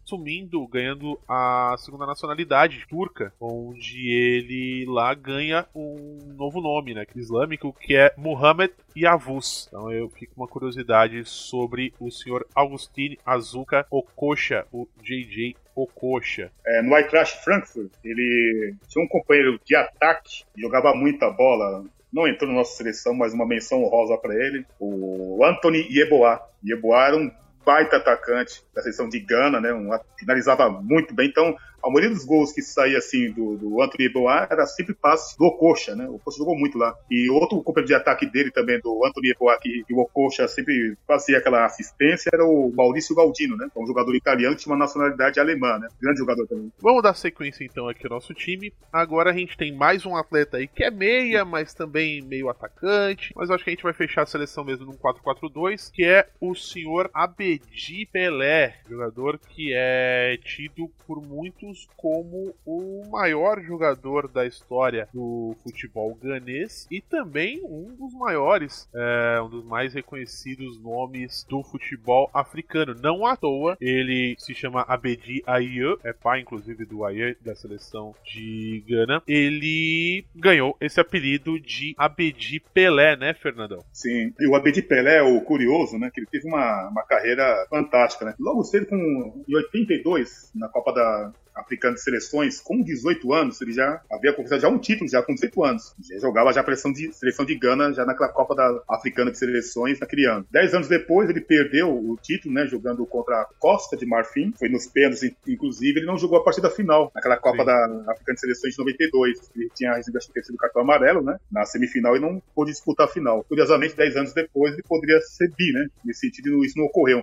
Speaker 4: assumindo, ganhando a segunda nacionalidade turca, onde ele lá ganha um novo nome, né, islâmico, que é Muhammad Yavuz. Então eu fico com uma curiosidade sobre o senhor Augustin Azuka Okocha, o JJ Okocha.
Speaker 5: É, no Eintracht Frankfurt, ele tinha um companheiro de ataque, jogava muita bola. Não entrou na nossa seleção, mas uma menção honrosa para ele. O Anthony Yeboah. Yeboah era um baita atacante da seleção de Gana, né? Um, finalizava muito bem. Então, a maioria dos gols que saía assim do, do Anthony Yeboah era sempre passe do Okocha, né? O Okocha jogou muito lá. E outro companheiro de ataque dele também, do Anthony Yeboah, que, que o Okocha sempre fazia aquela assistência, era o Maurício Galdino, né? Um jogador italiano que tinha uma nacionalidade alemã, né? Grande jogador também.
Speaker 4: Vamos dar sequência então aqui ao nosso time. Agora a gente tem mais um atleta aí que é meia, mas também meio atacante. Mas acho que a gente vai fechar a seleção mesmo num 4-4-2, que é o senhor Abedi Pelé, jogador que é tido por muitos como o maior jogador da história do futebol ganês e também um dos maiores, é, um dos mais reconhecidos nomes do futebol africano. Não à toa, ele se chama Abedi Aye, é pai inclusive do Aye da seleção de Gana. Ele ganhou esse apelido de Abedi Pelé, né, Fernandão?
Speaker 5: Sim, e o Abedi Pelé, o curioso, né, que ele teve uma, uma carreira fantástica, né? Logo cedo, com, em 82, na Copa da Africana de Seleções, com 18 anos, ele já havia conquistado já um título, já com 18 anos. Já jogava já a seleção de, seleção de Gana, já naquela Copa da Africana de Seleções, naquele ano. Dez anos depois, ele perdeu o título, né, jogando contra a Costa de Marfim, foi nos pênaltis, inclusive, ele não jogou a partida final, naquela Copa
Speaker 4: Sim.
Speaker 5: da Africana de Seleções de 92. Ele tinha recebido, acho que, cartão amarelo, né, na semifinal e não pôde disputar a final. Curiosamente, 10 anos depois, ele poderia ser bi, né, nesse sentido, isso não ocorreu.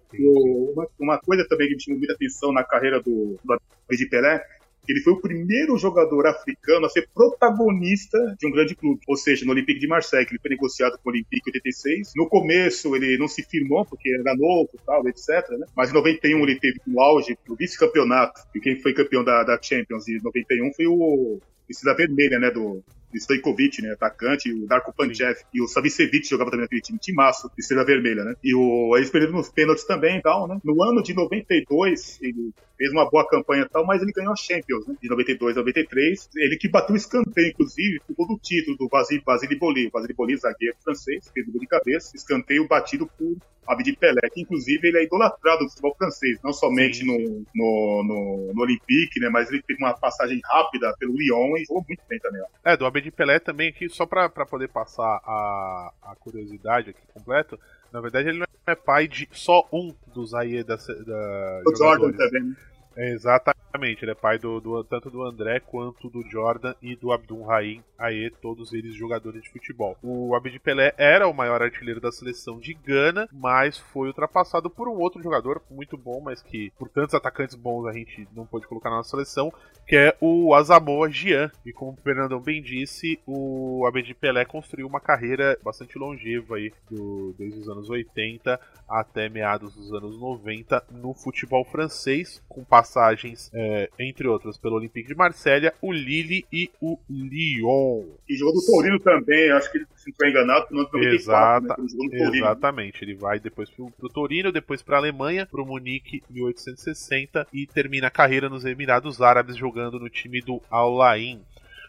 Speaker 5: Uma, uma coisa também que me chamou muita atenção na carreira do, do Abedi Pelé, ele foi o primeiro jogador africano a ser protagonista de um grande clube, ou seja, no Olympique de Marseille, ele foi negociado com o Olympique em 86. No começo ele não se firmou porque era novo tal, etc. Né? Mas em 91 ele teve um auge do vice-campeonato, e quem foi campeão da, da Champions em 91 foi o Estrela Vermelha, né, do Stojkovic, né, atacante, o Darko Panchev e o Savicevic jogava também naquele time, timaço, de Estrela Vermelha, né? E o, eles perderam nos pênaltis também e tal, né? No ano de 92, ele fez uma boa campanha e tal, mas ele ganhou a Champions, né? De 92 a 93. Ele que bateu o escanteio, inclusive, por todo o título do Vasily, Vasily Boli. Vasily Boli, zagueiro francês, fez o gol de cabeça, escanteio batido por Abdi Pelé, que inclusive ele é idolatrado do futebol francês, não somente no, no, no, no Olympique, né? Mas ele teve uma passagem rápida pelo Lyon e jogou muito bem também, ó.
Speaker 4: É, do Abedi Pelé também aqui, só pra, pra poder passar a, a curiosidade aqui completo, na verdade ele não é pai de só um dos Aie da, da
Speaker 5: O Jordan
Speaker 4: jogadores.
Speaker 5: também, né?
Speaker 4: Exatamente, ele é pai do, do- tanto do André quanto do Jordan e do Abdul Rahim Aie, todos eles jogadores de futebol. O Abedi Pelé era o maior artilheiro da seleção de Gana, mas foi ultrapassado por um outro jogador muito bom, mas que por tantos atacantes bons a gente não pôde colocar na nossa seleção, que é o Asamoah Gyan. E como o Fernandão bem disse, o Abedi Pelé construiu uma carreira bastante longeva aí, do- desde os anos 80 até meados dos anos 90 no futebol francês, com passagens, é, entre outras, pelo Olympique de Marselha, o Lille e o Lyon.
Speaker 5: E jogou do Torino também, acho que ele se estiver enganado, no ano de 94,
Speaker 4: Exata-
Speaker 5: né? Ele no.
Speaker 4: Exatamente, ele vai depois pro, pro Torino, depois pra Alemanha, pro Munique em 1860 e termina a carreira nos Emirados Árabes jogando no time do Al Ain.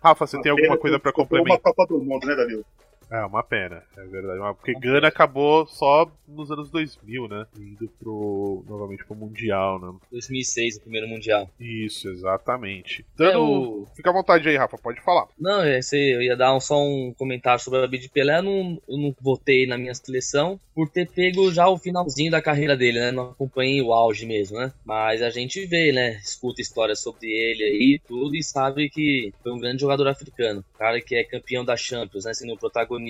Speaker 4: Rafa, você tem alguma coisa
Speaker 5: sobrou
Speaker 4: complementar?
Speaker 5: uma Copa do Mundo, né, Danilo?
Speaker 4: É uma pena, é verdade. Porque Gana acabou só nos anos 2000, né? Indo pro, novamente pro Mundial, né?
Speaker 6: 2006, o primeiro Mundial.
Speaker 4: Isso, exatamente.
Speaker 6: É,
Speaker 4: Dando...
Speaker 6: o-
Speaker 4: Fica à vontade aí, Rafa, pode falar.
Speaker 6: Não, eu ia dar só um comentário sobre a Abid Pelé. Eu não, eu não votei na minha seleção por ter pego já o finalzinho da carreira dele, né? Não acompanhei o auge mesmo, né? Mas a gente vê, né? Escuta histórias sobre ele aí tudo e sabe que foi um grande jogador africano. Cara que é campeão da Champions, né? Sendo o protagonista.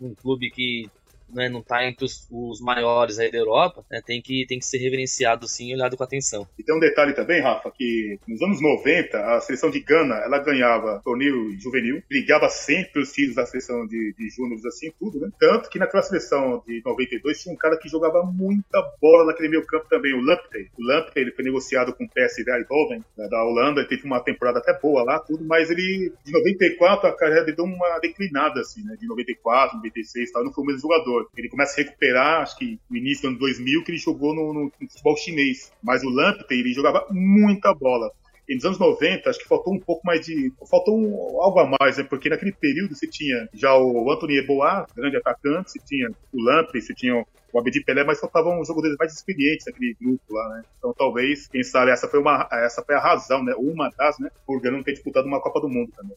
Speaker 6: Um clube que né, não tá entre os, os maiores aí da Europa, né, tem, que, tem que ser reverenciado sim e olhado com atenção.
Speaker 5: E tem um detalhe também, Rafa, que nos anos 90, a seleção de Gana, ela ganhava torneio juvenil, brigava sempre os filhos da seleção de, de júniores, assim, tudo, né? Tanto que naquela seleção de 92 tinha um cara que jogava muita bola naquele meio campo também, o Lamptey. O Lamptey, ele foi negociado com o PSV Eindhoven, da Holanda, ele teve uma temporada até boa lá, tudo, mas ele, de 94, a carreira dele deu uma declinada, assim, né? De 94, 96 tal, não foi o mesmo jogador. Ele começa a recuperar, acho que no início do ano 2000, que ele jogou no, no, futebol chinês. Mas o Lamptey, ele jogava muita bola. E nos anos 90, acho que faltou um pouco mais de. Faltou um, algo a mais, né? Porque naquele período você tinha já o Anthony Eboa, grande atacante, você tinha o Lamprey, você tinha o Abedi Pelé, mas faltavam jogadores mais experientes naquele grupo lá, né? Então talvez, quem sabe, essa foi, uma, essa foi a razão, né? Uma das, né? Por não ter disputado uma Copa do Mundo também.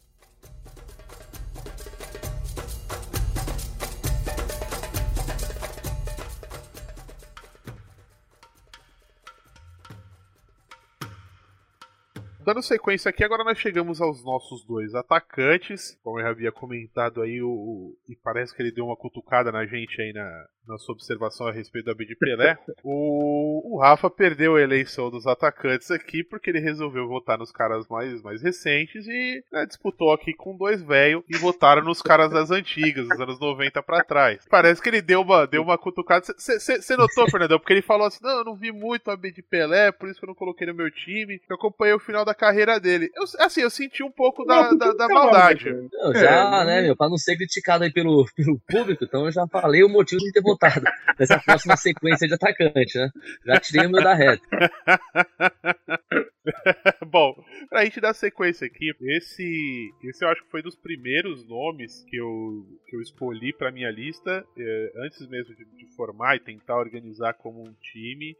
Speaker 4: Dando sequência aqui, agora nós chegamos aos nossos dois atacantes. Como eu havia comentado aí, o, o, e parece que ele deu uma cutucada na gente aí na, na sua observação a respeito do Abid Pelé, o, o Rafa perdeu a eleição dos atacantes aqui porque ele resolveu votar nos caras mais, mais recentes e né, disputou aqui com dois velhos e votaram nos caras das antigas, dos anos 90 para trás. Parece que ele deu uma, deu uma cutucada. Você notou, Fernandão? Porque ele falou assim: não, eu não vi muito o Abid Pelé, por isso que eu não coloquei no meu time. Eu acompanhei o final da carreira dele. Eu, assim, eu senti um pouco da, da, da maldade.
Speaker 6: Eu já, é, né, meu, pra não ser criticado aí pelo, pelo público, então eu já falei o motivo de ter votado votado nessa próxima sequência de atacante, né? Já tirei o meu da reta. (laughs)
Speaker 4: Bom, pra gente dar sequência aqui, esse, esse eu acho que foi dos primeiros nomes que eu, que eu escolhi pra minha lista, eh, antes mesmo de, de formar e tentar organizar como um time.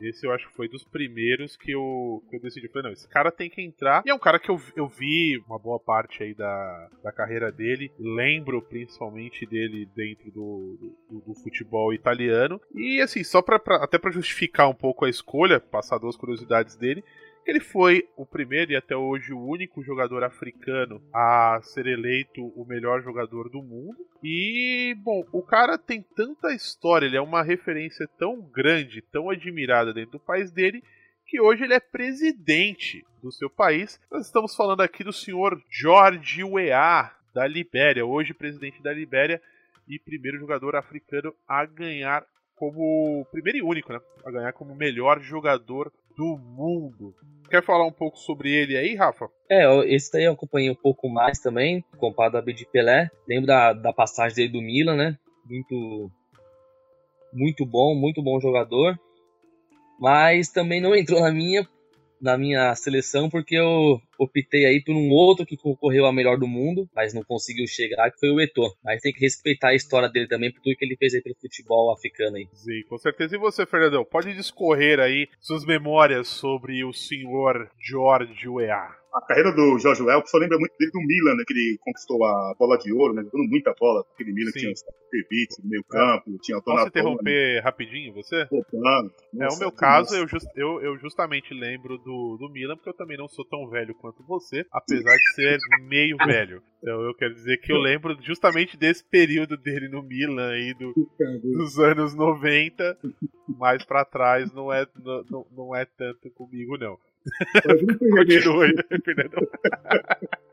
Speaker 4: Esse eu acho que foi dos primeiros que eu, que eu decidi. Falei, não, esse cara tem que entrar. E é um cara que eu, eu vi uma boa parte aí da, da carreira dele. Lembro principalmente dele dentro do, do, do futebol italiano. E assim, só pra, pra até para justificar um pouco a escolha, passar duas curiosidades dele. Ele foi o primeiro e até hoje o único jogador africano a ser eleito o melhor jogador do mundo. E, bom, o cara tem tanta história, ele é uma referência tão grande, tão admirada dentro do país dele, que hoje ele é presidente do seu país. Nós estamos falando aqui do senhor George Weah, da Libéria, hoje presidente da Libéria e primeiro jogador africano a ganhar como primeiro e único, né? A ganhar como melhor jogador do mundo. Quer falar um pouco sobre ele aí, Rafa?
Speaker 6: É, esse daí eu acompanhei um pouco mais também, comparado a Abedi Pelé. Lembro da, da passagem dele do Milan, né? Muito, muito bom, muito bom jogador. Mas também não entrou na minha na minha seleção porque eu optei aí por um outro que concorreu a melhor do mundo, mas não conseguiu chegar, que foi o Eto'o. Mas tem que respeitar a história dele também por tudo que ele fez aí pelo futebol africano aí.
Speaker 4: Sim, com certeza. E você, Fernandão, pode discorrer aí suas memórias sobre o senhor George Weah?
Speaker 5: A carreira do Jorge Well, só lembra muito dele do Milan, né, que ele conquistou a bola de ouro, né, jogando muita bola, aquele Milan Sim. tinha o Pevitz no meio campo, é. tinha o
Speaker 4: Posso interromper né? rapidinho você? Pô, claro. É, o meu caso, eu, just, eu, eu, justamente lembro do, do Milan, porque eu também não sou tão velho quanto você, (laughs) apesar de ser meio velho. Então eu quero dizer que eu lembro justamente desse período dele no Milan aí do, dos anos 90, mais para trás não é, não, não é tanto comigo não. Continue, (laughs)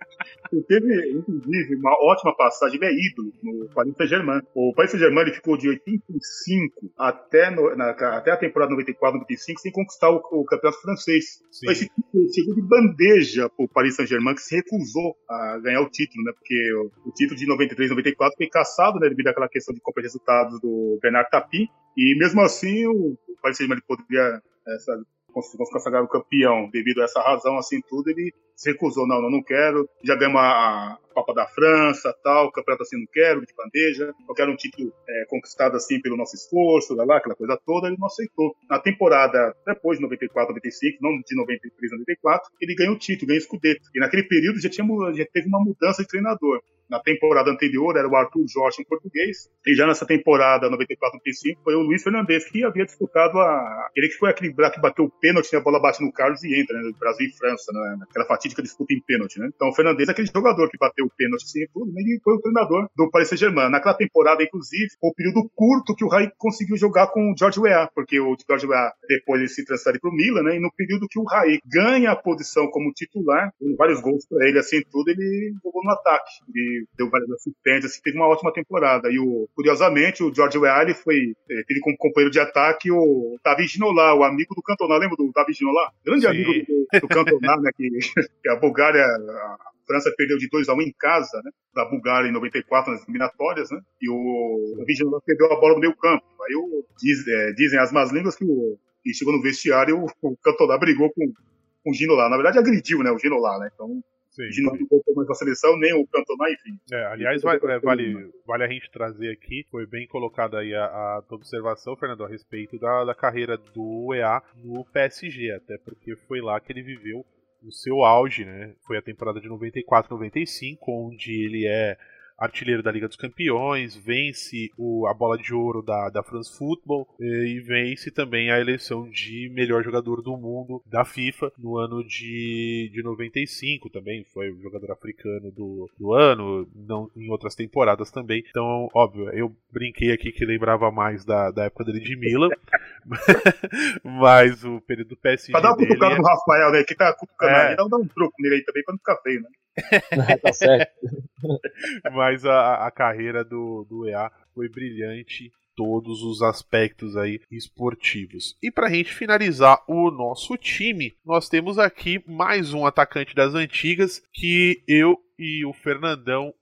Speaker 5: teve, inclusive, uma ótima passagem, ele é ídolo no Paris Saint-Germain. O Paris Saint-Germain ficou de 85 até, no, na, até a temporada 94, 95 sem conquistar o, o campeonato francês. Sim. Esse título chegou de bandeja para o Paris Saint-Germain, que se recusou a ganhar o título, né? Porque o, o título de 93, 94 foi caçado, né? Devido àquela questão de compra de resultados do Bernard Tapie. E mesmo assim, o, o Paris Saint-Germain poderia essa, consagrar o campeão. Devido a essa razão, assim, tudo, ele se recusou, não, não, não quero, já ganhamos a, a Copa da França, tal, campeonato assim, não quero, de bandeja, eu quero um título é, conquistado assim pelo nosso esforço, lá, lá, aquela coisa toda, ele não aceitou. Na temporada depois de 94, 95, não de 93, 94, ele ganhou o título, ganhou o Scudetto, e naquele período já, tinha, já teve uma mudança de treinador. Na temporada anterior era o Arthur Jorge em português, e já nessa temporada 94-95 foi o Luiz Fernandes que havia disputado a. Ele que foi aquele que bateu o pênalti, a bola bate no Carlos e entra, né? Brasil e França, né? Aquela fatídica disputa em pênalti, né? Então o Fernandes é aquele jogador que bateu o pênalti assim e tudo, né, foi o treinador do Paris Saint-Germain. Naquela temporada, inclusive, foi o período curto que o Raí conseguiu jogar com o George Weah, porque o George Weah depois ele se transfere para o Milan, né? E no período que o Raí ganha a posição como titular, vários gols para ele, assim, tudo, ele jogou no ataque. Ele deu várias assistências, assim, teve uma ótima temporada. E o, curiosamente, o George Weah foi, eh, teve como companheiro de ataque o David Ginola, o amigo do Cantona. Lembra do David Ginola? Grande Sim. amigo do, do Cantona, né? Que, (laughs) que a Bulgária, a França perdeu de 2 a 1 um em casa, né? Da Bulgária em 94 nas eliminatórias, né? E o David Ginola perdeu a bola no meio campo. Aí o, diz, é, dizem as más línguas que o chegou no vestiário, o, o Cantona brigou com, com o Gino lá. Na verdade, agrediu, né? O Gino lá, né? Então, Sim. Gino não ficou mais na seleção, nem o Cantona, enfim.
Speaker 4: É, aliás, vale, é, vale, vale, a gente trazer aqui, foi bem colocada aí a, a tua observação, Fernando, a respeito da, da carreira do EA no PSG, até porque foi lá que ele viveu o seu auge, né? Foi a temporada de 94-95, onde ele é artilheiro da Liga dos Campeões, vence o, a bola de ouro da, da France Football e, e vence também a eleição de melhor jogador do mundo da FIFA no ano de, de 95 também, foi o jogador africano do, do ano, não em outras temporadas também. Então, óbvio, eu brinquei aqui que lembrava mais da, da época dele de Milan, (laughs) mas o período do PSG.
Speaker 5: Pra dar uma cutucada é... no Rafael, né? Que tá cutucando é. aí, dá um troco nele aí também pra não ficar feio, né? (laughs)
Speaker 6: tá certo. (laughs)
Speaker 4: Mas a, a carreira do, do EA foi brilhante todos os aspectos aí esportivos. E para a gente finalizar o nosso time, nós temos aqui mais um atacante das antigas que eu e o Fernandão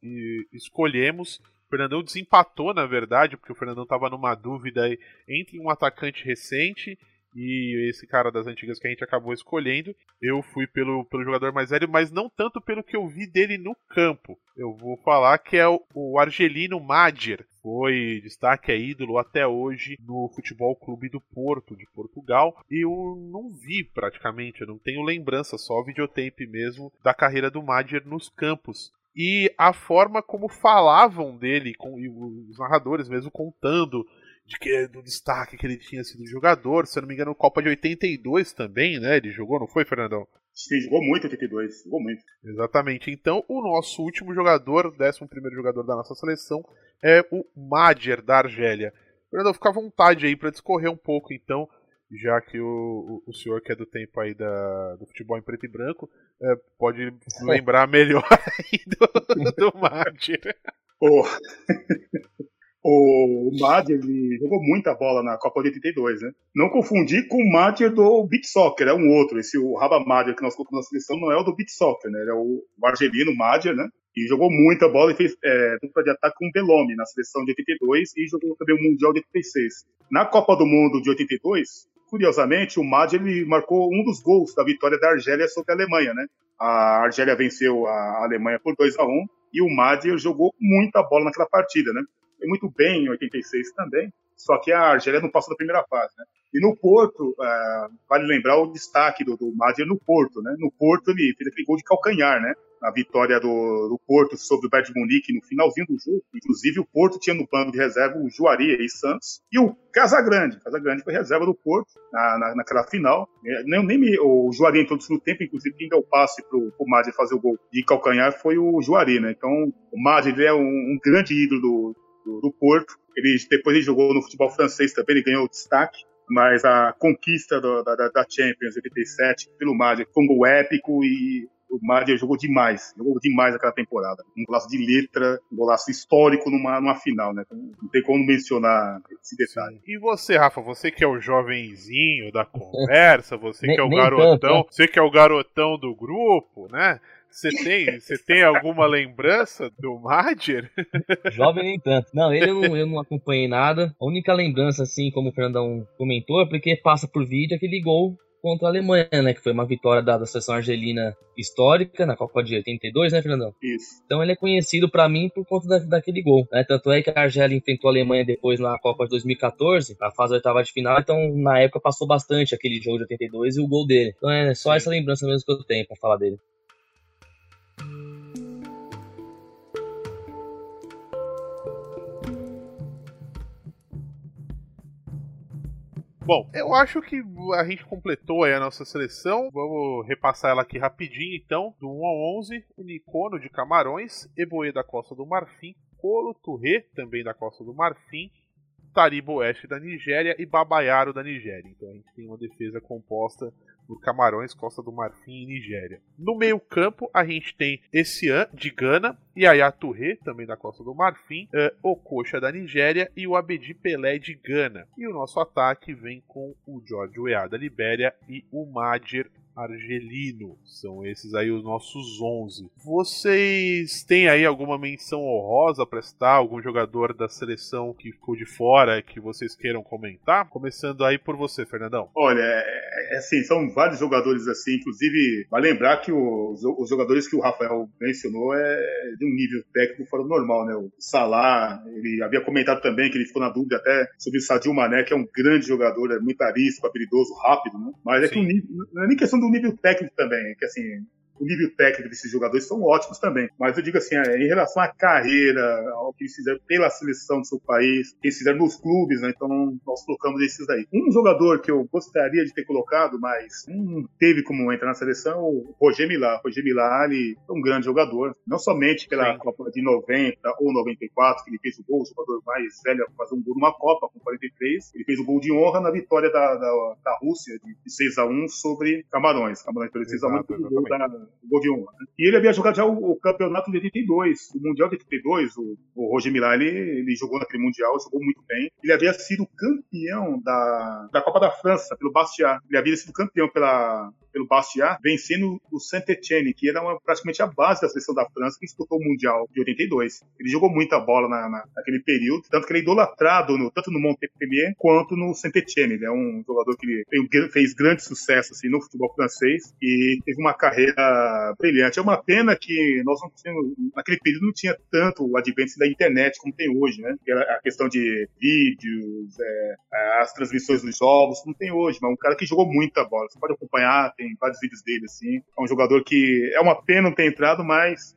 Speaker 4: escolhemos. O Fernandão desempatou, na verdade, porque o Fernandão estava numa dúvida entre um atacante recente e esse cara das antigas que a gente acabou escolhendo, eu fui pelo, pelo jogador mais velho, mas não tanto pelo que eu vi dele no campo. Eu vou falar que é o, o Argelino Madger, foi destaque, é ídolo até hoje no Futebol Clube do Porto, de Portugal. E eu não vi praticamente, eu não tenho lembrança, só videotape mesmo, da carreira do Madger nos campos e a forma como falavam dele, com os narradores mesmo contando de que, do destaque que ele tinha sido jogador. Se eu não me engano, Copa de 82 também, né? Ele jogou, não foi, Fernandão?
Speaker 5: Sim, jogou muito 82, jogou muito.
Speaker 4: Exatamente. Então, o nosso último jogador, 11 primeiro jogador da nossa seleção, é o Madjer da Argélia. Fernandão, fica à vontade aí para discorrer um pouco, então, já que o, o, o, senhor que é do tempo aí da, do futebol em preto e branco, é, pode (laughs) lembrar melhor (laughs) aí do, do Madjer.
Speaker 5: Oh. (laughs) o Madjer ele jogou muita bola na Copa de 82, né? Não confundir com o Madjer do Beat Soccer, é um outro. Esse o Raba Madjer que nós colocamos na seleção não é o do Beat Soccer, né? Ele é o, argelino Madjer, né? E jogou muita bola e fez é, dupla de ataque com o Belome na seleção de 82 e jogou também o Mundial de 86. Na Copa do Mundo de 82, curiosamente, o Madjer ele marcou um dos gols da vitória da Argélia sobre a Alemanha, né? A Argélia venceu a Alemanha por 2 a 1 e o Madjer jogou muita bola naquela partida, né? Foi muito bem em 86 também, só que a Argélia não passou da primeira fase, né? E no Porto, uh, vale lembrar o destaque do, do Madjer no Porto, né? No Porto ele fez aquele gol de calcanhar, né? A vitória do, do Porto sobre o Bayern Munique no finalzinho do jogo. Inclusive o Porto tinha no banco de reserva o Juari e Santos e o Casagrande. Casagrande foi reserva do Porto na, na, naquela final. É, nem, nem me, o Juari entrou no tempo, inclusive quem deu o passe pro, pro Madjer fazer o gol de calcanhar foi o Juari, né? Então o Madjer é um, um grande ídolo do, do, do Porto. Ele, depois ele jogou no futebol francês também, ele ganhou destaque mas a conquista do, da, da, Champions 87 pelo Madrid foi um gol épico e o Madrid jogou demais, jogou demais aquela temporada. Um golaço de letra, um golaço histórico numa, numa final, né? Então, não tem como mencionar esse detalhe.
Speaker 4: Sim. E você, Rafa, você que é o jovenzinho da conversa, você que é o garotão, né? você que é o garotão do grupo, né? Você tem, você tem alguma lembrança do Madger? (laughs)
Speaker 6: Jovem nem tanto. Não, ele eu não, eu não acompanhei nada. A única lembrança, assim, como o Fernandão comentou, é porque passa por vídeo aquele gol contra a Alemanha, né? Que foi uma vitória da, da seleção argelina histórica na Copa de 82, né, Fernandão?
Speaker 5: Isso.
Speaker 6: Então ele é conhecido para mim por conta da, daquele gol. Né? Tanto é que a Argélia enfrentou a Alemanha depois na Copa de 2014, na fase oitava de final. Então na época passou bastante aquele jogo de 82 e o gol dele. Então é só Sim. essa lembrança mesmo que eu tenho para falar dele.
Speaker 4: Bom, eu acho que a gente completou aí a nossa seleção. Vamos repassar ela aqui rapidinho, então. Do 1 ao 11, Unicono de Camarões, Eboê da Costa do Marfim, Colo Touré, também da Costa do Marfim, Taribo Oeste da Nigéria e babaiaro da Nigéria. Então a gente tem uma defesa composta por Camarões, Costa do Marfim e Nigéria. No meio-campo, a gente tem Essian de Gana, Yaya Touré, também da Costa do Marfim, uh, Okocha da Nigéria e o Abedi Pelé de Gana. E o nosso ataque vem com o George Weah da Libéria e o Madir Argelino. São esses aí os nossos 11. Vocês têm aí alguma menção honrosa para citar? Algum jogador da seleção que ficou de fora que vocês queiram comentar? Começando aí por você, Fernandão.
Speaker 5: Olha, é, é assim, são vários jogadores assim, inclusive, vai lembrar que os, os, jogadores que o Rafael mencionou é de um nível técnico fora do normal, né? O Salah, ele havia comentado também que ele ficou na dúvida até sobre o Sadio Mané, que é um grande jogador, é muito arisco, habilidoso, rápido, né? Mas é Sim. que o nível, não é nem questão do nível técnico também, que assim, o nível técnico desses jogadores são ótimos também. Mas eu digo assim, é, em relação à carreira, ao que eles fizeram pela seleção do seu país, que eles fizeram nos clubes, né? Então nós colocamos esses daí. Um jogador que eu gostaria de ter colocado, mas não teve como entrar na seleção, o Roger Milá. Roger Milá, ele é um grande jogador, não somente pela Sim. Copa de 90 ou 94, que ele fez o gol, o jogador mais velho a fazer um gol numa Copa, com 43. Ele fez o gol de honra na vitória da, da, da Rússia, de 6 a 1 sobre Camarões. Camarões perdeu 6 a 1 o. Né? E ele havia jogado já o, o, campeonato de 82, o Mundial de 82, o, o Roger Milá, ele, ele jogou naquele Mundial, jogou muito bem. Ele havia sido campeão da, da Copa da França, pelo Bastia. Ele havia sido campeão pela, pelo Bastia, vencendo o Saint-Etienne, que era uma, praticamente a base da seleção da França, que disputou o Mundial de 82. Ele jogou muita bola na, na, naquele período, tanto que ele é idolatrado no, tanto no Montpellier quanto no Saint-Etienne. Ele é um jogador que fez grande sucesso assim, no futebol francês e teve uma carreira brilhante. É uma pena que nós não tínhamos, naquele período não tinha tanto o advento da internet como tem hoje, né? A questão de vídeos, é, as transmissões dos jogos, não tem hoje, mas um cara que jogou muita bola. Você pode acompanhar, tem vários vídeos dele, assim. É um jogador que é uma pena não ter entrado, mas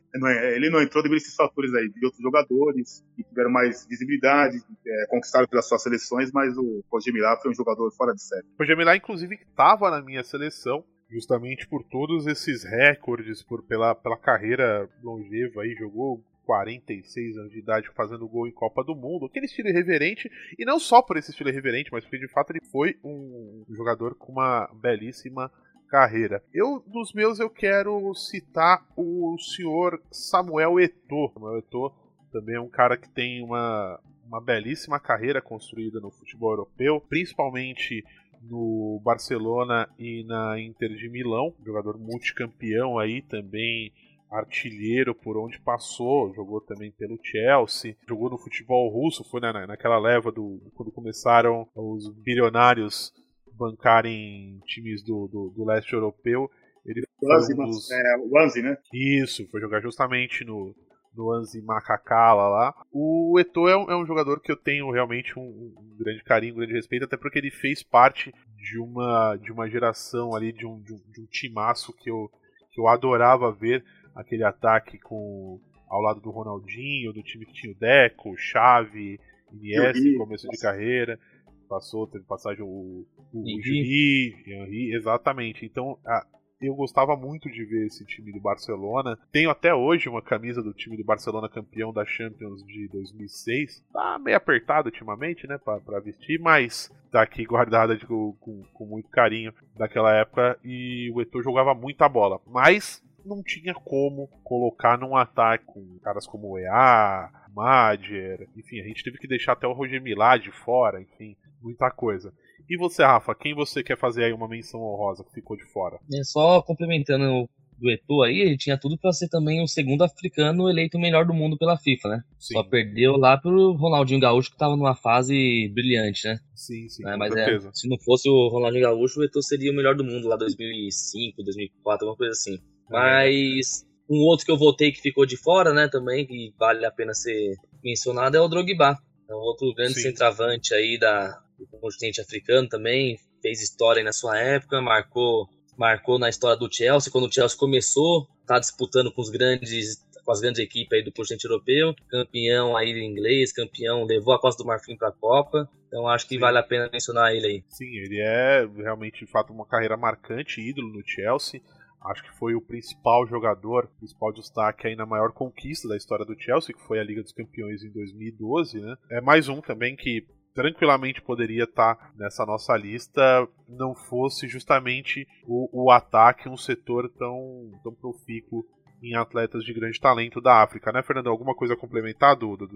Speaker 5: ele não entrou devido a esses fatores aí, de outros jogadores que tiveram mais visibilidade, é, conquistaram pelas suas seleções, mas o Roger Milá foi um jogador fora de série.
Speaker 4: O Roger Milá, inclusive, estava na minha seleção, justamente por todos esses recordes, por pela, pela carreira longeva aí, jogou 46 anos de idade fazendo gol em Copa do Mundo, aquele estilo irreverente, e não só por esse estilo irreverente, mas porque de fato ele foi um jogador com uma belíssima carreira. Eu, dos meus, eu quero citar o senhor Samuel Eto'o. Samuel Eto'o também é um cara que tem uma, uma belíssima carreira construída no futebol europeu, principalmente no Barcelona e na Inter de Milão, jogador multicampeão aí também artilheiro por onde passou, jogou também pelo Chelsea, jogou no futebol russo, foi na, naquela leva do quando começaram os bilionários bancarem times do, do, do leste europeu. Ele
Speaker 5: foi um dos... é, o Anzi, né?
Speaker 4: Isso, foi jogar justamente no, no Anzi Macacala lá. O Eto'o é um, é um, jogador que eu tenho realmente um, um, grande carinho, um grande respeito, até porque ele fez parte de uma, de uma geração ali, de um, de um, de um timaço que eu, que eu adorava ver aquele ataque com ao lado do Ronaldinho, do time que tinha o Deco, Chave, Iniesta, começo de carreira passou, teve passagem o, o Henry. Henry, exatamente. Então, a, eu gostava muito de ver esse time do Barcelona. Tenho até hoje uma camisa do time do Barcelona campeão da Champions de 2006. Tá meio apertado ultimamente, né, pra vestir, mas tá aqui guardada de, com, com, muito carinho daquela época. E o Eto'o jogava muita bola. Mas não tinha como colocar num ataque com caras como o EA, Madger, enfim, a gente teve que deixar até o Roger Milá de fora, enfim muita coisa. E você, Rafa, quem você quer fazer aí uma menção honrosa que ficou de fora?
Speaker 6: É só complementando do Eto'o aí, ele tinha tudo para ser também o segundo africano eleito o melhor do mundo pela FIFA, né? Sim. Só perdeu lá pro Ronaldinho Gaúcho que tava numa fase brilhante, né?
Speaker 4: Sim, sim,
Speaker 6: é, mas é, se não fosse o Ronaldinho Gaúcho, o Eto'o seria o melhor do mundo lá 2005, 2004, alguma coisa assim. Mas um outro que eu votei que ficou de fora, né, também, que vale a pena ser mencionado, é o Drogba. É um outro grande sim. centroavante aí da, do continente africano também, fez história na sua época, marcou marcou na história do Chelsea, quando o Chelsea começou, tá disputando com os grandes com as grandes equipes aí do continente europeu, campeão aí inglês, campeão, levou a Costa do Marfim para a Copa. Então acho que Sim. vale a pena mencionar ele aí.
Speaker 4: Sim, ele é realmente, de fato, uma carreira marcante, ídolo no Chelsea. Acho que foi o principal jogador, principal destaque aí na maior conquista da história do Chelsea, que foi a Liga dos Campeões em 2012, né? É mais um também que tranquilamente poderia estar nessa nossa lista, não fosse justamente o, o ataque, um setor tão, tão profícuo em atletas de grande talento da África, né, Fernando? Alguma coisa a complementar do, do?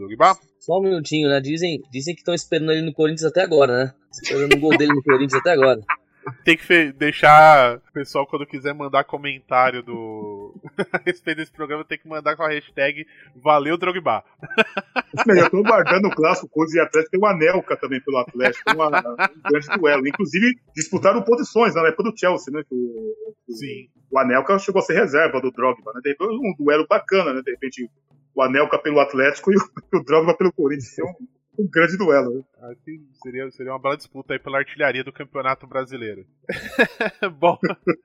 Speaker 6: Só um minutinho, né? Dizem, dizem que estão esperando ele no Corinthians até agora, né? Esperando o gol dele no Corinthians até agora.
Speaker 4: Tem que deixar o pessoal, quando quiser mandar comentário do (laughs) a respeito desse programa, tem que mandar com a hashtag Valeu Drogba.
Speaker 5: Eu tô guardando o clássico Coisa e Atlético. Tem o Anelka também pelo Atlético. Uma, um grande duelo. Inclusive, disputaram posições na época do Chelsea, né? O,
Speaker 4: Sim.
Speaker 5: O Anelka chegou a ser reserva do Drogba, né? Um duelo bacana, né? De repente, o Anelka pelo Atlético e o, o Drogba pelo Corinthians. Então, um grande duelo. Né?
Speaker 4: Seria, seria uma bela disputa aí pela artilharia do Campeonato Brasileiro. (laughs) bom,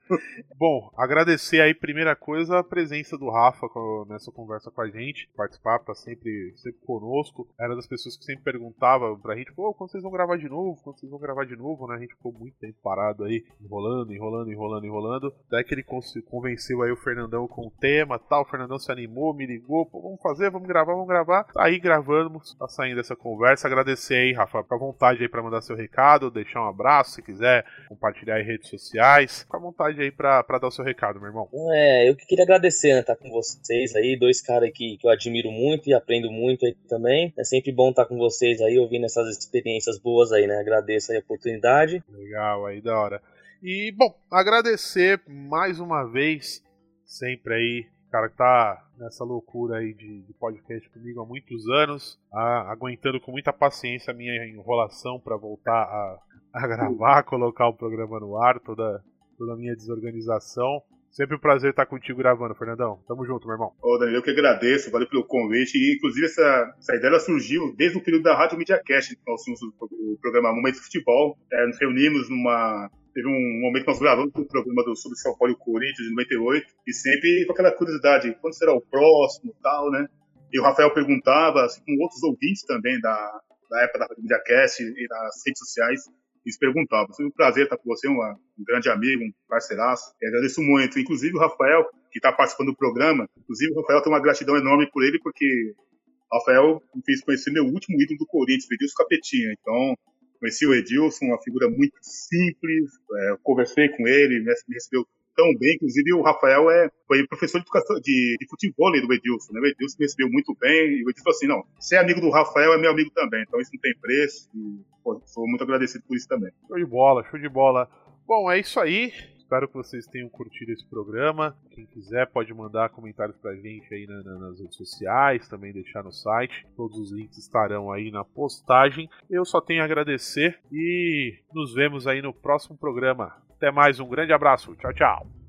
Speaker 4: (laughs) bom, agradecer aí, primeira coisa, a presença do Rafa nessa conversa com a gente, participar, tá sempre, sempre conosco. Era das pessoas que sempre perguntava pra gente, pô, quando vocês vão gravar de novo? Quando vocês vão gravar de novo, né? A gente ficou muito tempo parado aí, enrolando, enrolando, enrolando, enrolando. Até que ele convenceu aí o Fernandão com o tema tal. O Fernandão se animou, me ligou, pô, vamos fazer, vamos gravar, vamos gravar. Aí gravamos, tá saindo essa conversa. Agradecer aí, Rafa, fica à vontade aí pra mandar seu recado, deixar um abraço se quiser, compartilhar em redes sociais. Fica à vontade aí pra dar o seu recado, meu irmão.
Speaker 6: É, eu que queria agradecer, né, estar tá com vocês aí, dois caras que, que eu admiro muito e aprendo muito aí também. É sempre bom estar tá com vocês aí, ouvindo essas experiências boas aí, né? Agradeço aí a oportunidade.
Speaker 4: Legal, aí da hora. E, bom, agradecer mais uma vez, sempre aí, cara que tá nessa loucura aí de, de podcast comigo há muitos anos, a, aguentando com muita paciência a minha enrolação para voltar a, a gravar, (laughs) colocar o programa no ar, toda, toda a minha desorganização. Sempre um prazer estar contigo gravando, Fernandão. Tamo junto, meu irmão.
Speaker 5: Ô, eu que agradeço, valeu pelo convite. E, inclusive, essa, essa ideia surgiu desde o período da Rádio Media Cast, que nós tínhamos o programa Momento de Futebol. É, nos reunimos numa Teve um momento que nós gravamos o programa do, sobre São Paulo e Corinthians, em 98, e sempre com aquela curiosidade, quando será o próximo tal, né? E o Rafael perguntava, assim como outros ouvintes também da, da época da Mediacast e das redes sociais, eles perguntavam. Foi um prazer estar com você, uma, um grande amigo, um parceiraço. Eu agradeço muito. Inclusive o Rafael, que está participando do programa, inclusive o Rafael tem uma gratidão enorme por ele, porque o Rafael me fez conhecer meu último ídolo do Corinthians, o Edilson Capetinha. Então, Conheci o Edilson, uma figura muito simples, é, conversei com ele, me recebeu tão bem. Inclusive, o Rafael é, foi professor de, educação, de, de futebol do Edilson. Né? O Edilson me recebeu muito bem. E o Edilson falou assim: não, ser amigo do Rafael é meu amigo também. Então, isso não tem preço. E, pô, sou muito agradecido por isso também.
Speaker 4: Show de bola, show de bola. Bom, é isso aí. Espero que vocês tenham curtido esse programa. Quem quiser pode mandar comentários pra gente aí na, na, nas redes sociais, também deixar no site. Todos os links estarão aí na postagem. Eu só tenho a agradecer e nos vemos aí no próximo programa. Até mais, um grande abraço. Tchau, tchau.